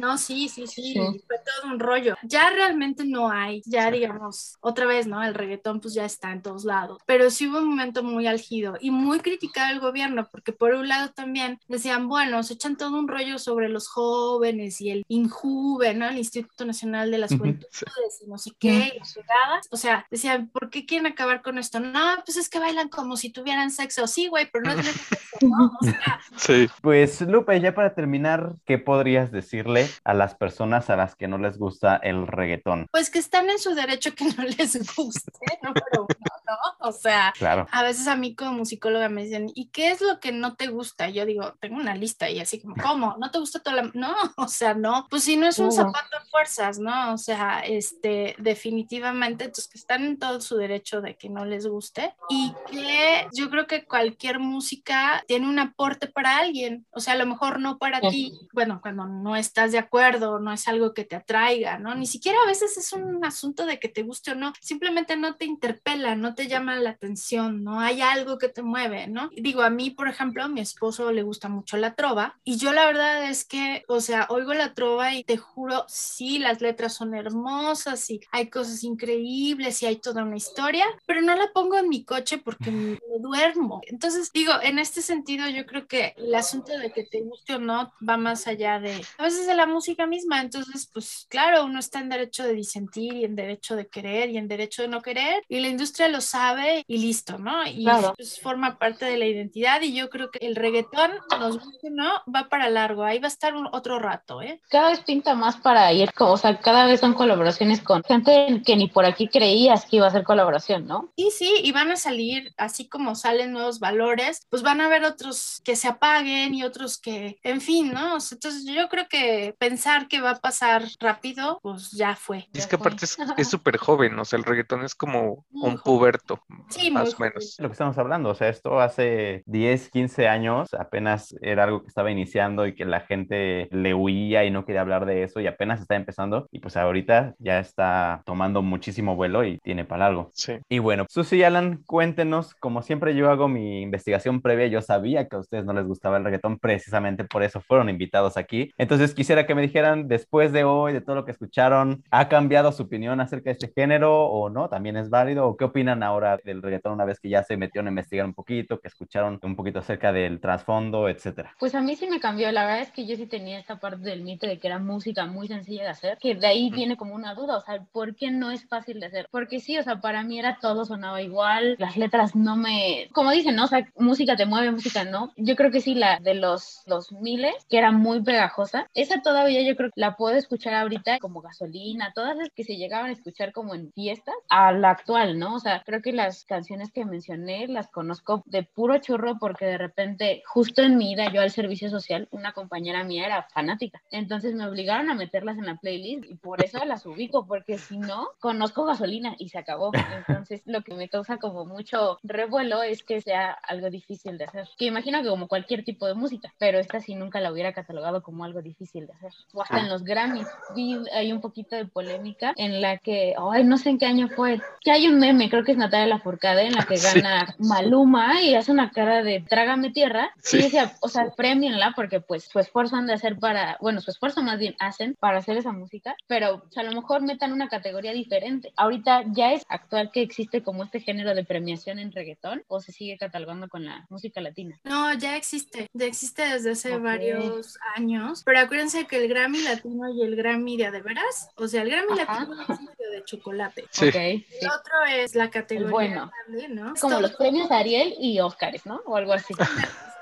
No, sí, sí, sí, Sí. fue todo un rollo. Ya realmente no hay, ya digamos, otra vez, ¿no? El reggaetón pues ya está en todos lados, pero sí hubo un momento muy álgido y muy criticado el gobierno, porque por un lado también decían, bueno, se echan todo un rollo sobre los jóvenes y el INJUVE, ¿no? El Instituto Nacional de las Juventudes y no sé qué, y las. O sea, decían, ¿por qué quieren acabar con esto? No, pues es que bailan como si tuvieran sexo. Sí, güey, pero no tienen sexo, ¿no? O sea, Sí. Pues Lupe, ya para terminar, ¿qué podrías decirle a las personas a las que no les gusta el reggaetón? pues que están en su derecho que no les guste, número uno, ¿no? O sea, Claro. a veces a mí como musicóloga me dicen, ¿y qué es lo que no te gusta? Yo digo, tengo una lista y así como, ¿cómo? ¿No te gusta toda la...? No, o sea, no. Pues si no es un zapato a fuerzas, ¿no? O sea, este, definitivamente, entonces que están en todo su derecho de que no les guste y que yo creo que cualquier música tiene un aporte para alguien, o sea, a lo mejor no para Sí. ti, bueno, cuando no estás de acuerdo, no es algo que te atraiga, ¿no? Ni siquiera a veces es un asunto de que te guste o no, simplemente no te interpela, no te llama la atención, no hay algo que te mueve, ¿no? Digo, a mí, por ejemplo, a mi esposo le gusta mucho la trova y yo la verdad es que, o sea, oigo la trova y te juro, sí, las letras son hermosas y hay cosas increíbles y hay toda una historia, pero no la pongo en mi coche porque me, me duermo. Entonces, digo, en este sentido, yo creo que el asunto de que te guste o no va más allá de, a veces de la música misma. Entonces, pues claro, uno está en derecho de disentir y en derecho de querer y en derecho de no querer y la industria lo sabe y listo, ¿no? Y Claro. pues, forma parte de la identidad y yo creo que el reggaetón, nos guste no, va para largo. Ahí va a estar un, otro rato, ¿eh? Cada vez pinta más para ir, o sea, cada vez son colaboraciones con gente que ni por aquí creías que iba a ser colaboración, ¿no? Y sí, y van a salir, así como salen nuevos valores, pues van a haber otros que se apaguen y otros que, en fin, ¿no? O sea, Entonces yo creo que pensar que va a pasar rápido, pues ya fue. Y es que fue. aparte es es súper joven, o sea, el reggaetón es como Muy un joven. puberto, Sí, más o menos. Lo que estamos hablando, o sea, esto hace 10, 15 años apenas era algo que estaba iniciando y que la gente le huía y no quería hablar de eso y apenas está empezando y pues ahorita ya está tomando muchísimo vuelo y tiene para algo. Sí. Y bueno, Susi y Alan, cuéntenos, como siempre yo hago mi investigación previa, yo sabía que a ustedes no les gustaba el reggaetón, precisamente por eso fueron invitados aquí. Entonces quisiera que me dijeran, después de hoy, de todo lo que escucharon, ¿ha cambiado su opinión acerca de este género o no? ¿También es válido? ¿O qué opinan ahora del reggaetón una vez que ya se metieron a investigar un poquito, que escucharon un poquito acerca del trasfondo, etcétera? Pues a mí sí me cambió, la verdad es que yo sí tenía esta parte del mito de que era música muy sencilla de hacer, que de ahí viene como una duda, o sea, ¿por qué no es fácil de hacer? Porque sí, o sea, para mí era todo sonaba igual, las letras no me, como dicen, ¿no? O sea, música te mueve, música no. Yo creo que sí, la de los 2000, que era muy pegajosa, esa todavía yo creo que la puedo escuchar ahorita como gasolina, todas las que se llegaban a escuchar como en fiestas, a la actual, ¿no? O sea, creo que las canciones que mencioné las conozco de puro churro porque de repente, justo en mi ida yo al servicio social, una compañera mía era fanática. Entonces me obligaron a meterlas en la playlist y por eso las ubico, porque si no, conozco gasolina y se acabó. Entonces lo que me causa como mucho revuelo es que sea algo difícil de hacer. Que imagino que como cualquier tipo de música, pero esta sí nunca la hubiera catalogado como algo difícil de hacer. O hasta en los Grammys vi hay un poquito de polémica en la que, ay, no sé en qué año fue, que hay un meme, creo que es Natalia Lafourcade, en la que Sí. gana Maluma y hace una cara de trágame tierra. Sí. Y decía, o sea, premienla porque pues su esfuerzo han de hacer para, bueno, su esfuerzo más bien hacen para hacer esa música, pero pues, a lo mejor metan una categoría diferente. Ahorita ya es actual que existe como este género de premiación en reggaetón o se sigue catalogando con la música latina. No, ya existe, ya existe desde hace Ok. varios años, pero acuérdense que el Grammy latino y el Grammy de a de veras, o sea, el Grammy Ajá. latino es el de chocolate. Sí. Ok, El sí. otro es la categoría bueno. grande, ¿no? Como Todo- los premios Ariel y Óscares, ¿no? O algo así.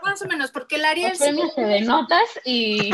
Más o menos, porque el Ariel Los sí premios de notas y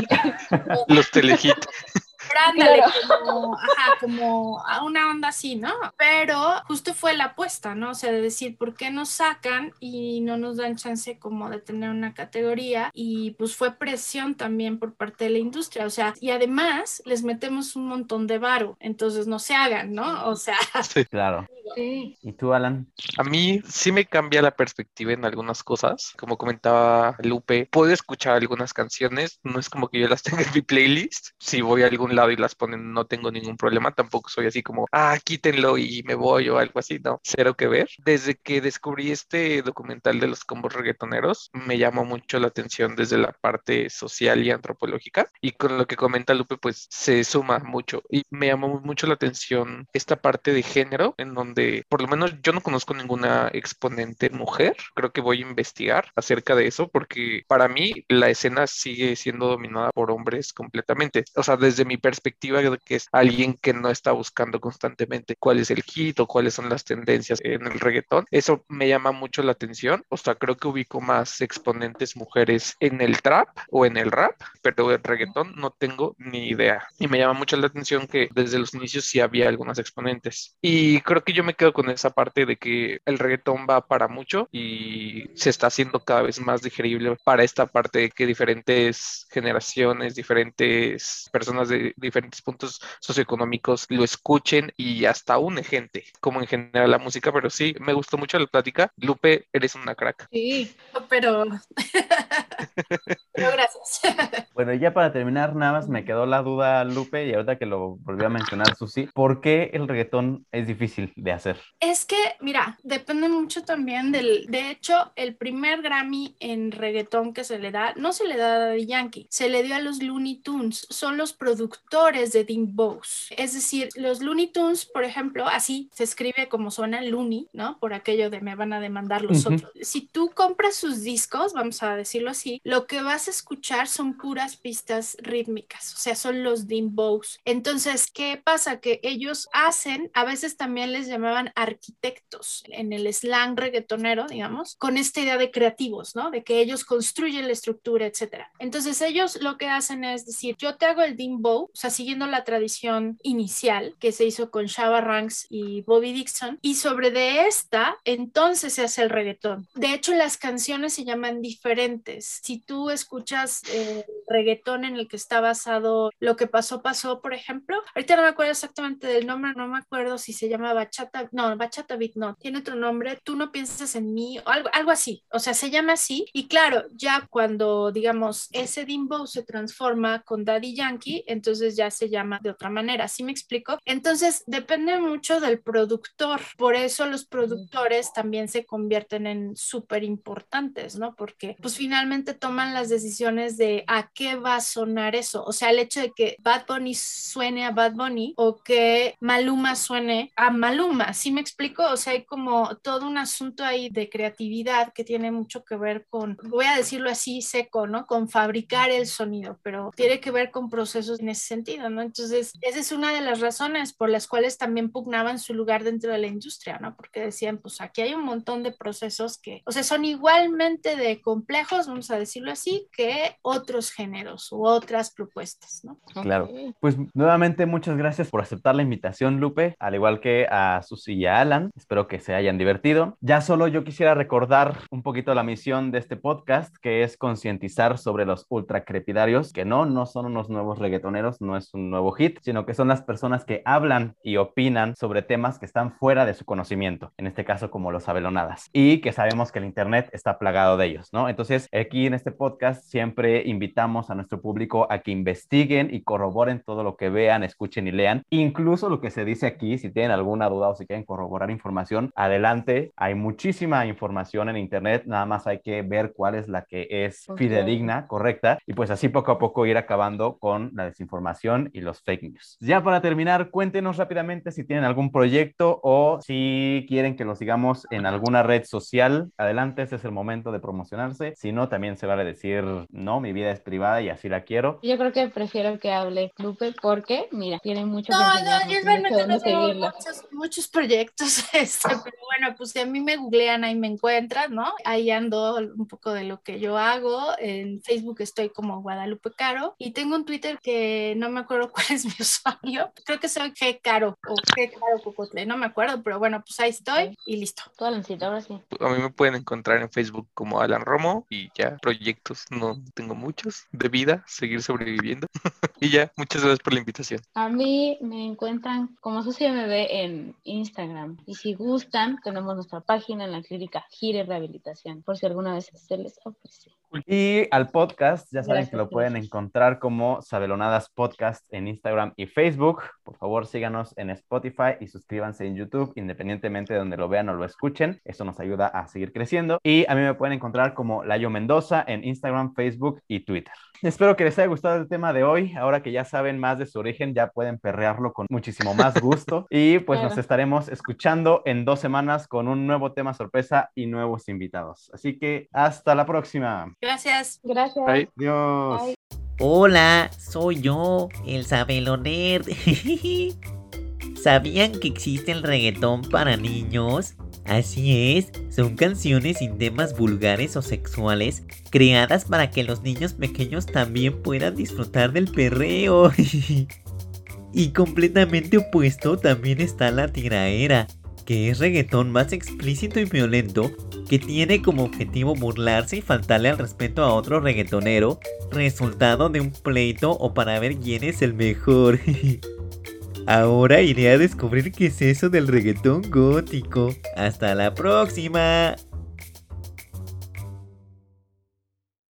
Los telehit. ándale, como, ajá, como a una onda así, ¿no? Pero justo fue la apuesta, ¿no? O sea, de decir, ¿por qué nos sacan y no nos dan chance como de tener una categoría? Y pues fue presión también por parte de la industria, o sea, y además les metemos un montón de varo, entonces no se hagan, ¿no? O sea, sí. claro. Sí. ¿Y tú, Alan? A mí sí me cambia la perspectiva en algunas cosas. Como comentaba Lupe, puedo escuchar algunas canciones, no es como que yo las tenga en mi playlist. Si voy a algún lado y las ponen, no tengo ningún problema. Tampoco soy así como, ah, quítenlo y me voy o algo así. No, cero que ver. Desde que descubrí este documental de los combos reggaetoneros, me llamó mucho la atención desde la parte social y antropológica. Y con lo que comenta Lupe, pues se suma mucho. Y me llamó mucho la atención esta parte de género, en donde por lo menos yo no conozco ninguna exponente mujer. Creo que voy a investigar acerca de eso porque para mí la escena sigue siendo dominada por hombres completamente. O sea, desde mi perspectiva que es alguien que no está buscando constantemente cuál es el hit o cuáles son las tendencias en el reggaetón, eso me llama mucho la atención. O sea, creo que ubico más exponentes mujeres en el trap o en el rap, pero el reggaetón no tengo ni idea. Y me llama mucho la atención que desde los inicios sí había algunas exponentes. Y creo que yo me quedo con esa parte de que el reggaetón va para mucho y se está haciendo cada vez más digerible para esta parte de que diferentes generaciones, diferentes personas de diferentes puntos socioeconómicos lo escuchen y hasta une gente, como en general la música, pero sí, me gustó mucho la plática. Lupe, eres una crack. Sí, pero... pero gracias. bueno, ya para terminar, nada más me quedó la duda, Lupe, y ahorita que lo volvió a mencionar Susi, ¿por qué el reggaetón es difícil de hacer? Es que, mira, depende mucho también del... De hecho, el primer Grammy en reggaetón que se le da, no se le da a Daddy Yankee, se le dio a los Looney Tunes, son los productores de Dean Bose. Es decir, los Looney Tunes, por ejemplo, así se escribe como suena Looney, ¿no? Por aquello de me van a demandar los otros. Si tú compras sus discos, vamos a decirlo así, lo que vas a escuchar son puras pistas rítmicas, o sea, son los Dean Bose. Entonces, ¿qué pasa? Que ellos hacen, a veces también les llamaban arquitectos en el slang reggaetonero, digamos, con esta idea de creativos, ¿no? De que ellos construyen la estructura, etcétera. Entonces, ellos lo que hacen es decir, yo te hago el dembow, o sea, siguiendo la tradición inicial que se hizo con Shabba Ranks y Bobby Dixon, y sobre de esta, entonces se hace el reggaetón. De hecho, las canciones se llaman diferentes. Si tú escuchas eh, reggaetón en el que está basado Lo que pasó, pasó, por ejemplo, ahorita no me acuerdo exactamente del nombre, no me acuerdo si se llama Bachata, no, Bachata Beat, no, tiene otro nombre, tú no piensas en mí, o algo, algo así, o sea, se llama así, y claro, ya cuando, digamos, ese Dimbo se transforma con Daddy Yankee, entonces ya se llama de otra manera, ¿sí me explico? Entonces, depende mucho del productor, por eso los productores también se convierten en súper importantes, ¿no? Porque pues finalmente toman las decisiones de a qué va a sonar eso, o sea, el hecho de que Bad Bunny suene a Bad Bunny o que Maluma suene a Maluma, ¿sí me explico? O sea, hay como todo un asunto ahí de creatividad que tiene mucho que ver con, voy a decirlo así seco, ¿no? Con fabricar el sonido, pero tiene que ver con procesos en ese sentido, ¿no? Entonces, esa es una de las razones por las cuales también pugnaban su lugar dentro de la industria, ¿no? Porque decían, pues aquí hay un montón de procesos que, o sea, son igualmente de complejos, vamos a decirlo así, que otros géneros u otras propuestas, ¿no? Claro. Pues nuevamente muchas gracias por aceptar la invitación, Lupe, al igual que a Susi y a Alan. Espero que se hayan divertido. Ya solo yo quisiera recordar un poquito la misión de este podcast, que es concientizar sobre los ultracrepidarios, que no, no son unos nuevos reggaetoneros, no es un nuevo hit, sino que son las personas que hablan y opinan sobre temas que están fuera de su conocimiento, en este caso como los abelonadas, y que sabemos que el Internet está plagado de ellos, ¿no? Entonces, aquí en este podcast siempre invitamos a nuestro público a que investiguen y corroboren todo lo que vean, escuchen y lean, incluso lo que se dice aquí, si tienen alguna duda o si quieren corroborar información, adelante, hay muchísima información en Internet, nada más hay que ver cuál es la que es fidedigna, correcta, y pues así poco a poco ir acabando con la desinformación y los fake news. Ya para terminar, cuéntenos rápidamente si tienen algún proyecto o si quieren que lo sigamos en alguna red social. Adelante, este es el momento de promocionarse. Si no, también se vale decir, no, mi vida es privada privada y así la quiero. Yo creo que prefiero que hable Lupe porque, mira, tiene mucho No, que no, yo realmente no tengo muchos, muchos proyectos, este, pero bueno, pues si a mí me googlean, ahí me encuentran, ¿no? Ahí ando un poco de lo que yo hago. En Facebook estoy como Guadalupe Caro y tengo un Twitter que no me acuerdo cuál es mi usuario. Creo que soy G Caro o G Caro Cocotle, no me acuerdo, pero bueno, pues ahí estoy y listo. Tú, Alancito, ahora sí. A mí me pueden encontrar en Facebook como Alan Romo y ya, proyectos no tengo muchos de vida, seguir sobreviviendo. y ya, muchas gracias por la invitación. A mí me encuentran como Susi MB Instagram. Y si gustan, tenemos nuestra página en la clínica Gire Rehabilitación, por si alguna vez se les ofrece. Y al podcast, ya saben Gracias, que lo pueden encontrar como Sabelonadas Podcast en Instagram y Facebook. Por favor, síganos en Spotify y suscríbanse en YouTube, independientemente de donde lo vean o lo escuchen. Eso nos ayuda a seguir creciendo. Y a mí me pueden encontrar como Layo Mendoza en Instagram, Facebook y Twitter. Espero que les haya gustado el tema de hoy. Ahora que ya saben más de su origen, ya pueden perrearlo con muchísimo más gusto. Y pues nos estaremos escuchando en dos semanas con un nuevo tema sorpresa y nuevos invitados. Así que hasta la próxima. Gracias. Gracias. Bye. Adiós. Bye. Hola, soy yo, el Sabeloner. ¿Sabían que existe el reggaetón para niños? Así es, son canciones sin temas vulgares o sexuales creadas para que los niños pequeños también puedan disfrutar del perreo. y completamente opuesto también está la tiraera, que es reggaetón más explícito y violento que tiene como objetivo burlarse y faltarle al respeto a otro reggaetonero, resultado de un pleito o para ver quién es el mejor. Ahora iré a descubrir qué es eso del reggaetón gótico. Hasta la próxima.